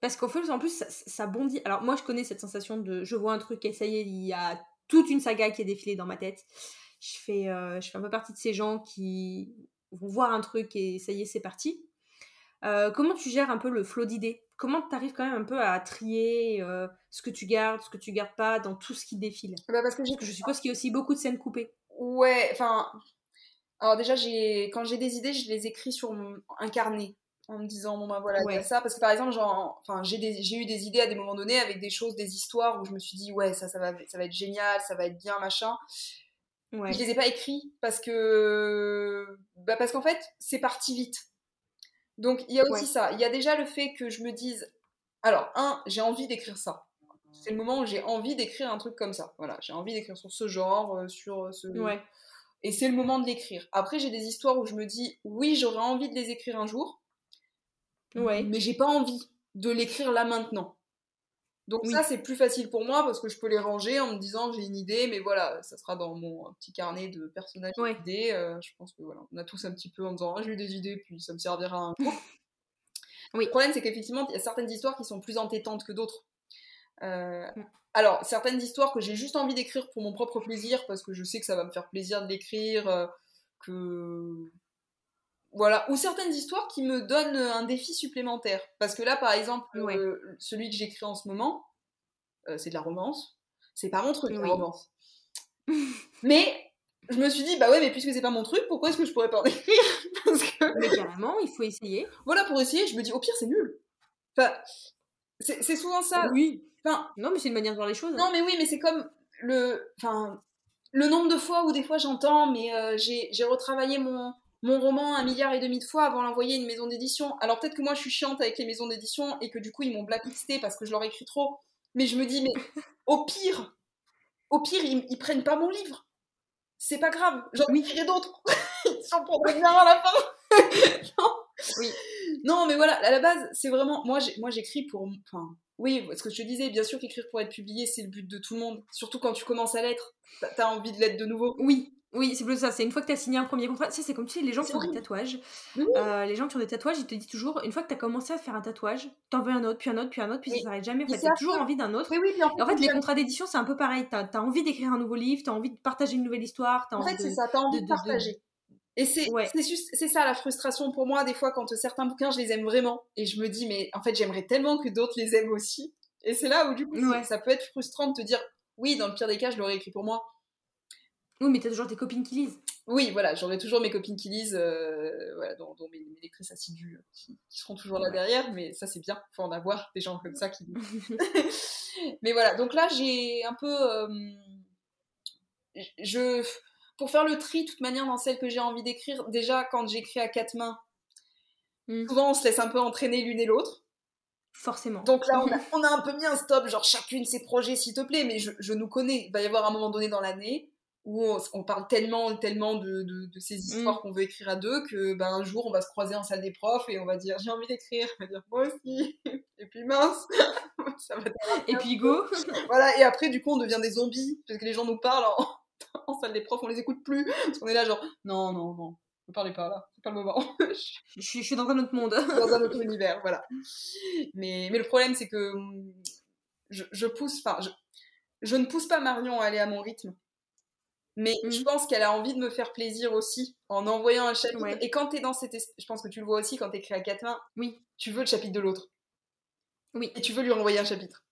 Parce qu'en fait, en plus, ça, ça, bondit. Alors, moi, je connais cette sensation de je vois un truc et ça y est, il y a toute une saga qui est défilée dans ma tête. Je fais, euh, je fais un peu partie de ces gens qui vont voir un truc et ça y est, c'est parti. Euh, comment tu gères un peu le flot d'idées? Comment tu arrives quand même un peu à trier euh, ce que tu gardes, ce que tu gardes pas dans tout ce qui défile? Bah parce que, je suppose qu'il y a aussi beaucoup de scènes coupées. Ouais, enfin. Alors déjà, quand j'ai des idées, je les écris sur un carnet en me disant bon ben voilà ouais. ça. Parce que par exemple enfin j'ai j'ai eu des idées à des moments donnés avec des choses des histoires où je me suis dit ouais ça ça va ça va être génial ça va être bien machin. Ouais. je les ai pas écrits parce que bah parce qu'en fait c'est parti vite. Donc il y a aussi ça. Il y a déjà le fait que je me dise alors un j'ai envie d'écrire ça. C'est le moment où j'ai envie d'écrire un truc comme ça. Voilà j'ai envie d'écrire sur ce genre euh, sur ce ouais. Et c'est le moment de l'écrire après j'ai des histoires où je me dis oui j'aurais envie de les écrire un jour Ouais. Mais j'ai pas envie de l'écrire là maintenant. Donc ça, c'est plus facile pour moi parce que je peux les ranger en me disant j'ai une idée, mais voilà, ça sera dans mon petit carnet de personnages d'idées. Euh, je pense que voilà, on a tous un petit peu en disant ah, j'ai eu des idées, puis ça me servira un oui. Le problème, c'est qu'effectivement, il y a certaines histoires qui sont plus entêtantes que d'autres. Euh, mm. Alors, certaines histoires que j'ai juste envie d'écrire pour mon propre plaisir, parce que je sais que ça va me faire plaisir de l'écrire, euh, que voilà, ou certaines histoires qui me donnent un défi supplémentaire. Parce que là, par exemple, euh, celui que j'écris en ce moment, euh, c'est de la romance. C'est pas mon truc, la romance. mais je me suis dit, bah ouais, mais puisque c'est pas mon truc, pourquoi est-ce que je pourrais pas en écrire? Parce que... Mais carrément, il faut essayer. Voilà, pour essayer, je me dis, au pire, c'est nul. Enfin, c'est souvent ça. Oui. Enfin, non, mais c'est une manière de voir les choses. Non, mais oui, mais c'est comme le, enfin, le nombre de fois où des fois j'entends, mais euh, j'ai retravaillé mon, mon roman un milliard et demi de fois avant l'envoyer à une maison d'édition. Alors peut-être que moi je suis chiante avec les maisons d'édition et que du coup ils m'ont blacklisté parce que je leur écris trop. Mais je me dis, mais au pire, au pire, ils, prennent pas mon livre. C'est pas grave, j'en écrirai d'autres. ils s'en prendraient bien à la fin. non. Oui. Non, mais voilà, à la base, c'est vraiment. Moi, j'écris pour. Enfin, oui, ce que je te disais, bien sûr qu'écrire pour être publié, c'est le but de tout le monde. Surtout quand tu commences à l'être. T'as envie de l'être de nouveau. Oui, oui, c'est plus ça. C'est une fois que tu as signé un premier contrat. c'est comme tu sais, les gens qui ont des tatouages. Euh, les gens qui ont des tatouages, ils te disent toujours, une fois que tu as commencé à faire un tatouage, t'en veux un autre, puis un autre, puis un autre, puis ça s'arrête jamais. En fait, t'as toujours envie d'un autre. Oui, oui, en fait, les contrats d'édition, c'est un peu pareil. T'as as envie d'écrire un nouveau livre, t'as envie de partager une nouvelle histoire. As en fait, c'est ça, t'as envie de, partager. Et c'est c'est ça la frustration pour moi, des fois, quand certains bouquins, je les aime vraiment. Et je me dis, mais en fait, j'aimerais tellement que d'autres les aiment aussi. Et c'est là où, du coup, ça peut être frustrant de te dire, oui, dans le pire des cas, je l'aurais écrit pour moi. Oui, mais t'as toujours tes copines qui lisent. Oui, voilà, j'aurai toujours mes copines qui lisent, euh, voilà, dont, mes, lectrices assidues euh, qui, seront toujours là derrière, mais ça c'est bien, faut en avoir des gens comme ça qui mais voilà, donc là j'ai un peu. Euh, je, pour faire le tri, de toute manière, dans celle que j'ai envie d'écrire, déjà quand j'écris à quatre mains, mm. souvent on se laisse un peu entraîner l'une et l'autre. Forcément. Donc là, on a, on a un peu mis un stop, genre chacune ses projets, s'il te plaît, mais je, je nous connais. Il va y avoir un moment donné dans l'année où on, on parle tellement, tellement de, de, de ces histoires qu'on veut écrire à deux que ben, un jour, on va se croiser en salle des profs et on va dire j'ai envie d'écrire. On va dire moi aussi. Et puis mince, ça va Et puis go. Voilà, et après, du coup, on devient des zombies parce que les gens nous parlent en, en salle des profs, on les écoute plus. Parce qu'on est là, genre non, non, non, ne parlez pas là, c'est pas le moment. je, suis, je suis dans un autre monde. dans un autre univers, voilà. Mais, mais le problème, c'est que hum, je, je pousse, enfin, je, je ne pousse pas Marion à aller à mon rythme. Mais Mhm. je pense qu'elle a envie de me faire plaisir aussi en envoyant un chapitre. Ouais. Et quand t'es dans cette... es- Je pense que tu le vois aussi quand t'écris à quatre mains, Oui. tu veux le chapitre de l'autre. Oui. Et tu veux lui renvoyer un chapitre.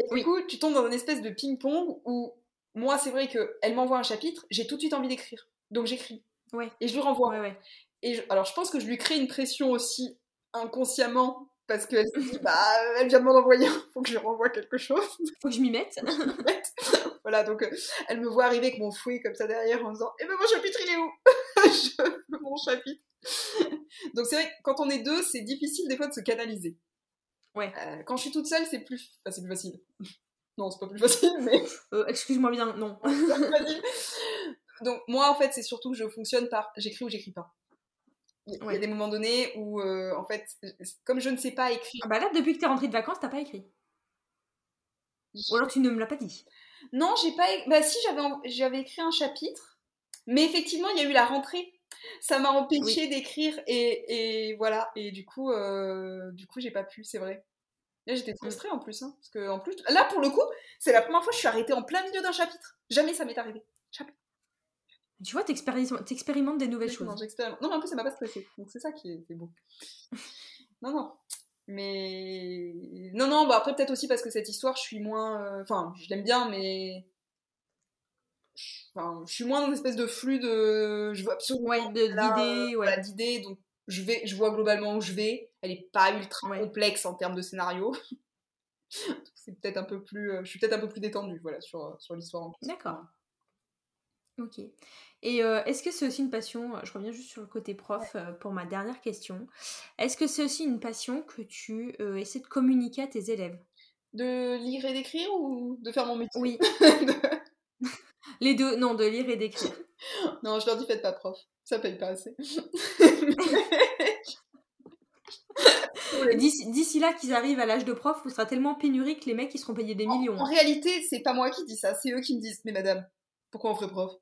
Et du coup, tu tombes dans une espèce de ping-pong où moi, c'est vrai qu'elle m'envoie un chapitre, j'ai tout de suite envie d'écrire. Donc j'écris. Ouais. Et je lui renvoie. Ouais, ouais. Et je- alors, je pense que je lui crée une pression aussi inconsciemment parce qu'elle se dit, bah, elle vient de m'en envoyer, faut que je lui renvoie quelque chose. Faut que je m'y mette. voilà, donc euh, elle me voit arriver avec mon fouet comme ça derrière en disant, eh ben mon chapitre, il est où? Je veux mon chapitre. donc c'est vrai que quand on est deux, c'est difficile des fois de se canaliser. Ouais. Euh, quand je suis toute seule, c'est plus, enfin, c'est plus facile. Non, c'est pas plus facile, mais Euh, Excuse-moi bien, non. Donc moi, en fait, c'est surtout que je fonctionne par j'écris ou j'écris pas. Il y a- y des moments donnés où, euh, en fait, comme je ne sais pas écrire, Ah bah là, depuis que t'es rentrée de vacances, t'as pas écrit. Ou alors tu ne me l'as pas dit. Non, j'ai pas. Bah si, j'avais en- j'avais écrit un chapitre, mais effectivement, il y a eu la rentrée. Ça m'a empêché d'écrire et, et voilà. Et du coup, euh, du coup, j'ai pas pu. C'est vrai. Là, j'étais frustrée en plus, hein, parce que en plus, là pour le coup, c'est la première fois que je suis arrêtée en plein milieu d'un chapitre. Jamais ça m'est arrivé. Tu vois, t'expérimentes des nouvelles Exactement, choses. Non, mais en plus, ça m'a pas stressée. Donc c'est ça qui est, qui est beau. non, non. Mais non, non. Bah après, peut-être aussi parce que cette histoire, je suis moins. euh, Enfin, je l'aime bien, mais enfin, je suis moins dans une espèce de flux de. Je veux absolument. Ouais, d'idées, voilà, ouais. d'idées. Donc, je vais, je vois globalement où je vais. Elle est pas ultra Ouais. complexe en termes de scénario. c'est peut-être un peu plus. euh, Je suis peut-être un peu plus détendue, voilà, sur sur l'histoire. D'accord. Ok. Et euh, est-ce que c'est aussi une passion, euh, je reviens juste sur le côté prof euh, pour ma dernière question, est-ce que c'est aussi une passion que tu euh, essaies de communiquer à tes élèves? De lire et d'écrire ou de faire mon métier? Oui. Les deux, non, de lire et d'écrire. Non, je leur dis faites pas prof, ça paye pas assez. D'ici là qu'ils arrivent à l'âge de prof, vous sera tellement pénurie que les mecs ils seront payés des millions. En réalité, c'est pas moi qui dis ça, c'est eux qui me disent Mais madame, pourquoi on ferait prof?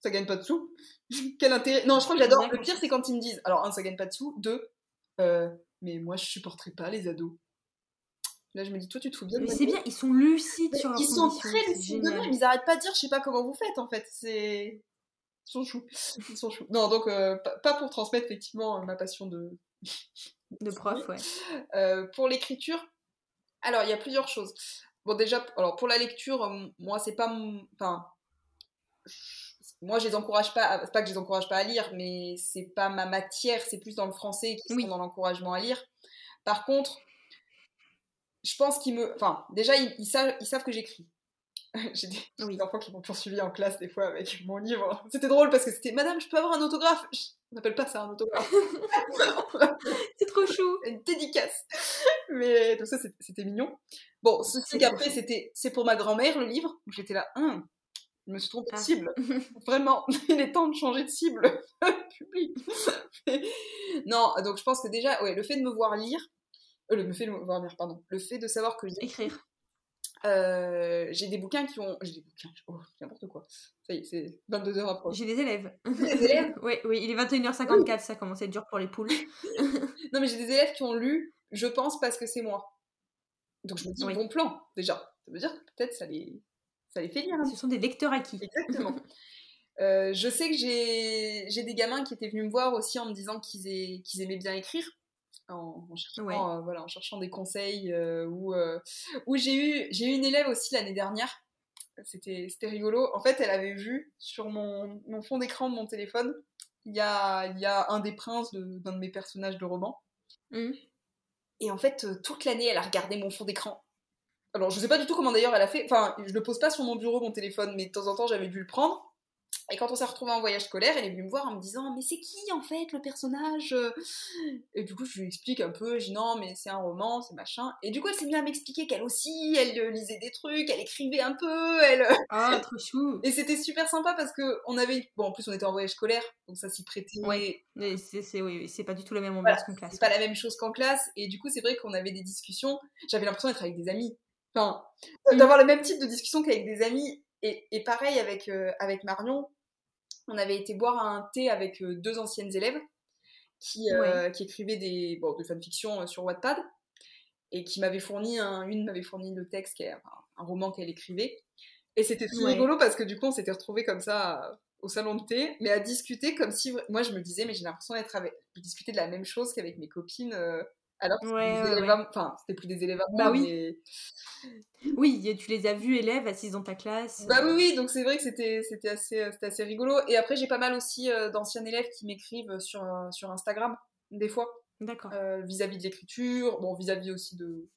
Ça gagne pas de sous? Quel intérêt? Non, je crois que j'adore. Le pire, c'est quand ils me disent Alors, un, ça gagne pas de sous. Deux, euh, mais moi, je supporterai pas les ados. Là, je me dis Toi, tu te fous bien Mais ma c'est bien, ils sont lucides Mais sur leurs Ils sont très lucides de même, ils arrêtent pas de dire Je sais pas comment vous faites en fait. C'est. Ils sont choux. Ils sont choux. Non, donc, euh, pas pour transmettre effectivement ma passion de, De prof, ouais. Euh, pour l'écriture, alors il y a plusieurs choses. Bon déjà, alors pour la lecture, euh, moi c'est pas mon, enfin, moi je les encourage pas, à- c'est pas que je les encourage pas à lire, mais c'est pas ma matière, c'est plus dans le français qui Oui. sont dans l'encouragement à lire. Par contre, je pense qu'ils me, enfin déjà ils, ils savent, ils savent que j'écris. J'ai des, j'ai Oui. des enfants qui m'ont poursuivi en classe des fois avec mon livre. C'était drôle parce que c'était Madame, je peux avoir un autographe? On n'appelle pas ça un autographe. C'est trop chou. une dédicace. Mais donc ça, c'était- mignon. Bon, ceci qu'après, c'était c'est pour ma grand-mère le livre. J'étais là, Hum, je me suis trompée de Ah. cible. Vraiment, il est temps de changer de cible. Public. Non, donc je pense que déjà, ouais, le fait de me voir lire, euh, le fait de me voir lire, pardon, le fait de savoir que Écrire. Euh, j'ai des bouquins qui ont, j'ai des bouquins, oh, n'importe quoi. Ça y est, c'est 22 heures approche. J'ai des élèves. Des élèves? Oui, oui, il est 21h54, ça commence à être dur pour les poules. Non, mais j'ai des élèves qui ont lu, je pense, parce que c'est moi. Donc je me dis, Oui. bon plan, déjà. Ça veut dire que peut-être ça les, ça les fait lire. hein. Ce sont des lecteurs acquis. Exactement. Euh, je sais que j'ai des gamins qui étaient venus me voir aussi en me disant qu'ils aient- qu'ils aimaient bien écrire. En, en cherchant, Ouais. euh, voilà, en cherchant des conseils. euh, ou euh, j'ai eu, j'ai eu une élève aussi l'année dernière. C'était c'était rigolo. En fait, elle avait vu sur mon, mon fond d'écran de mon téléphone, il y a, y a un des princes d'un de mes personnages de roman. Mhm. Et en fait, euh, toute l'année, elle a regardé mon fond d'écran. Alors, je sais pas du tout comment d'ailleurs elle a fait. Enfin, je le pose pas sur mon bureau, mon téléphone, mais de temps en temps, j'avais dû le prendre. Et quand on s'est retrouvé en voyage scolaire, elle est venue me voir en me disant Mais c'est qui en fait le personnage? Et du coup, je lui explique un peu. Je dis Non, mais c'est un roman, c'est machin. Et du coup, elle s'est mise à m'expliquer qu'elle aussi, elle lisait des trucs, elle écrivait un peu. Elle... Ah, trop chou. Et c'était super sympa parce que on avait. Bon, en plus, on était en voyage scolaire, donc ça s'y prêtait. Ouais. C'est c'est- oui, pas du tout la même Voilà, ambiance qu'en classe. C'est pas la même chose qu'en classe. Et du coup, c'est vrai qu'on avait des discussions. J'avais l'impression d'être avec des amis. Enfin, d'avoir le même type de discussion qu'avec des amis. Et, et pareil avec, euh, avec Marion, on avait été boire un thé avec euh, deux anciennes élèves qui, euh, qui écrivaient des, bon, de fanfiction euh, sur Wattpad et qui m'avaient fourni, un, une m'avait fourni le texte, qui est un, un roman qu'elle écrivait. Et c'était tout Ouais. rigolo parce que du coup, on s'était retrouvés comme ça au salon de thé, mais à discuter comme si. Moi, je me disais, mais j'ai l'impression d'être avec. de discuter de la même chose qu'avec mes copines. euh, alors que c'était Ouais, des ouais, élèves ouais. à- Enfin, c'était plus des élèves à moi, Bah oui. mais- Oui, tu les as vus élèves assises dans ta classe. Bah oui, oui, donc c'est vrai que c'était assez, euh, c'était assez rigolo. Et après, j'ai pas mal aussi euh, d'anciens élèves qui m'écrivent sur, euh, sur Instagram, des fois, D'accord. euh, vis-à-vis de l'écriture, bon, vis-à-vis aussi de,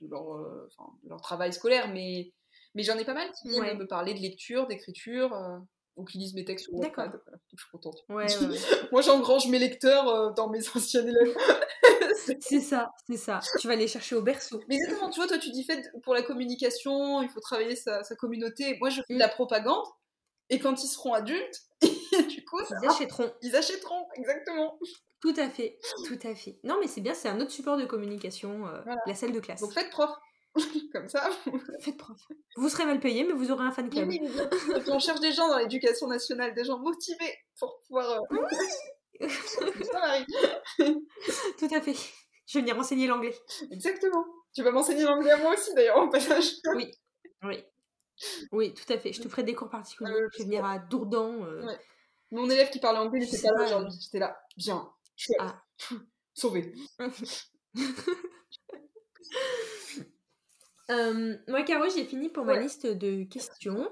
de, leur, euh, enfin, de leur travail scolaire, mais, mais j'en ai pas mal qui viennent me parler de lecture, d'écriture, euh, ou qui lisent mes textes sur D'accord. Wattpad. Voilà, je suis contente. Ouais, ouais. Moi, j'engrange mes lecteurs euh, dans mes anciens élèves. C'est ça, c'est ça. Tu vas les chercher au berceau. Mais exactement, tu vois, toi, tu dis fait pour la communication, il faut travailler sa, sa communauté. Moi, je fais de Mm. la propagande, et quand ils seront adultes, du coup, ça Ils achèteront. Ils achèteront, exactement. Tout à fait, tout à fait. Non, mais c'est bien, c'est un autre support de communication, euh, Voilà. la salle de classe. Donc faites prof. Comme ça. Vous serez mal payé, mais vous aurez un fan Oui, club. oui, puis on cherche des gens dans l'éducation nationale, des gens motivés pour pouvoir. euh. Tout à fait. Je vais venir enseigner l'anglais. Exactement. Tu vas m'enseigner l'anglais à moi aussi, d'ailleurs, au passage. Oui. Oui. Oui, tout à fait. Je te ferai des cours particuliers. Euh, je vais venir à Dourdan. euh, Ouais. Mon élève qui parlait anglais n'était pas là aujourd'hui. J'étais là. Bien. Chouette. Ah. Sauvé. Euh, moi, Caro, j'ai fini pour ma Ouais. liste de questions.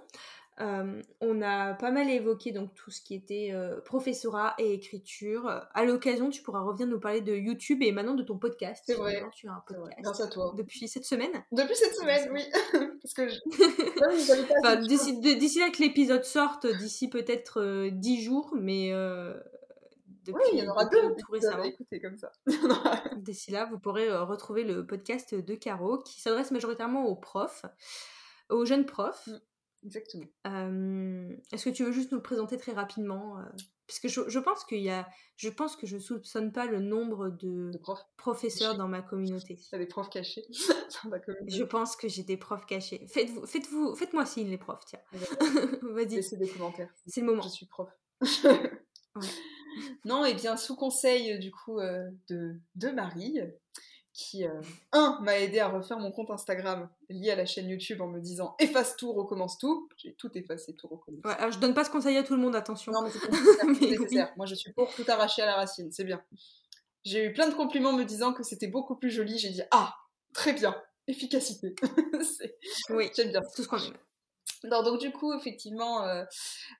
Euh, on a pas mal évoqué donc tout ce qui était euh, professorat et écriture. À l'occasion, tu pourras revenir nous parler de YouTube et maintenant de ton podcast. C'est vrai. Tu as un podcast Grâce à toi. depuis cette semaine. Depuis cette semaine, oui. Parce que je... D'ici là que l'épisode sorte, d'ici peut-être euh, 10 jours, mais euh, depuis, Oui, il y en aura deux. tout récemment. écouté comme ça. D'ici là, vous pourrez euh, retrouver le podcast de Caro qui s'adresse majoritairement aux profs, aux jeunes profs. Mm. Exactement. Euh, Est-ce que tu veux juste nous le présenter très rapidement euh, Puisque je, je pense qu'il y a, je pense que je soupçonne pas le nombre de De prof. professeurs dans ma communauté. T'as des profs cachés dans la communauté. Je pense que j'ai des profs cachés. Faites-vous, faites-vous, faites-moi signe les profs, tiens. Vas-y, Laissez des commentaires. c'est le moment. Je suis prof. Non, et bien sous conseil euh, du coup euh, de, de Marie, qui euh, un m'a aidé à refaire mon compte Instagram lié à la chaîne YouTube en me disant efface tout, recommence tout. J'ai tout effacé, tout recommencé. Ouais, alors je donne pas ce conseil à tout le monde, attention. Non, mais c'est pas nécessaire, Mais nécessaire. Moi, je suis pour tout arracher à la racine, c'est bien. J'ai eu plein de compliments me disant que c'était beaucoup plus joli. J'ai dit ah, très bien, efficacité. Oui, J'aime bien. tout ce qu'on aime. Non, donc du coup, effectivement, euh,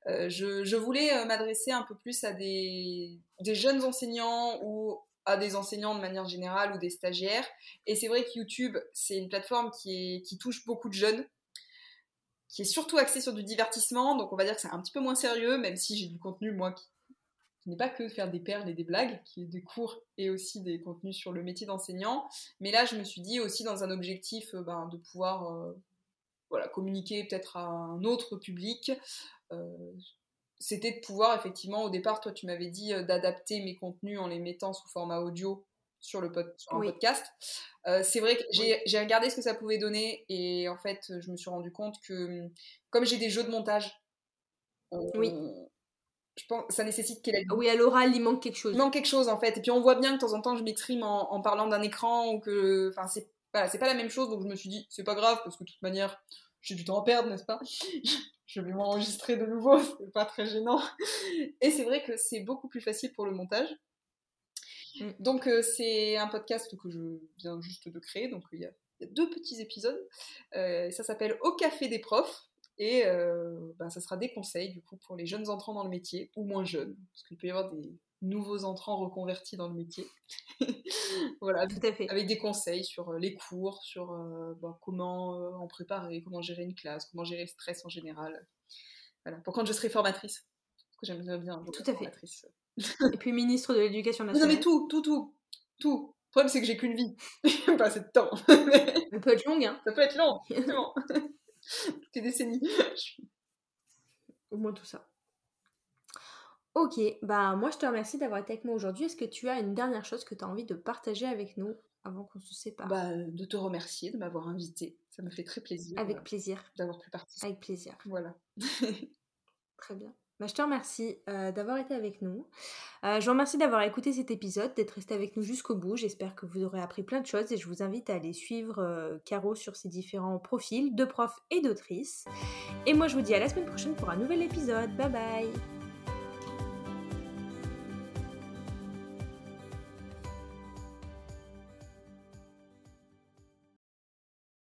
euh, je, voulais euh, m'adresser un peu plus à des, jeunes enseignants ou à des enseignants de manière générale ou des stagiaires. Et c'est vrai que YouTube, c'est une plateforme qui, touche beaucoup de jeunes, qui est surtout axée sur du divertissement. Donc on va dire que c'est un petit peu moins sérieux, même si j'ai du contenu, moi, qui, n'est pas que faire des perles et des blagues, qui est des cours et aussi des contenus sur le métier d'enseignant. Mais là, je me suis dit aussi dans un objectif ben, de pouvoir voilà, communiquer peut-être à un autre public. euh, c'était de pouvoir effectivement, au départ, toi tu m'avais dit euh, d'adapter mes contenus en les mettant sous format audio sur, le pod- sur un Oui. podcast. Euh, c'est vrai que j'ai regardé ce que ça pouvait donner et en fait je me suis rendu compte que hum, comme j'ai des jeux de montage, on- Oui. je pense que ça nécessite la Oui, à l'oral, il manque quelque chose. il manque quelque chose en fait. Et puis on voit bien que de temps en temps je m'exprime en, en parlant d'un écran ou que. Enfin, c'est voilà, c'est pas la même chose. Donc je me suis dit, c'est pas grave parce que de toute manière, j'ai du temps à perdre, n'est-ce pas? Je vais m'enregistrer de nouveau, c'est pas très gênant. Et c'est vrai que c'est beaucoup plus facile pour le montage. Mm. Donc euh, c'est un podcast que je viens juste de créer. Donc il y a, il y a deux petits épisodes. Euh, ça s'appelle Au café des profs. Et euh, ben, ça sera des conseils du coup pour les jeunes entrants dans le métier ou moins jeunes, parce qu'il peut y avoir des nouveaux entrants reconvertis dans le métier. voilà, Tout à fait. avec des conseils sur euh, les cours, sur euh, ben, comment euh, en préparer, comment gérer une classe, comment gérer le stress en général. Voilà, pour quand je serai formatrice. Parce que j'aimerais bien Tout à fait. Et puis ministre de l'Éducation Non, nationale. mais tout, tout, tout, tout. Le problème, c'est que j'ai qu'une vie. pas assez de temps. Elle peut être longue, hein. Ça peut être long. Des décennies. Au moins tout ça. Ok, bah moi je te remercie d'avoir été avec moi aujourd'hui. Est-ce que tu as une dernière chose que tu as envie de partager avec nous avant qu'on se sépare? Bah, de te remercier de m'avoir invité. Ça me fait très plaisir Avec euh, plaisir, d'avoir pu participer. avec plaisir. Voilà. Très bien. Bah, je te remercie euh, d'avoir été avec nous. Euh, je vous remercie d'avoir écouté cet épisode, d'être resté avec nous jusqu'au bout. J'espère que vous aurez appris plein de choses et je vous invite à aller suivre euh, Caro sur ses différents profils de prof et d'autrice. Et moi je vous dis à la semaine prochaine pour un nouvel épisode. Bye bye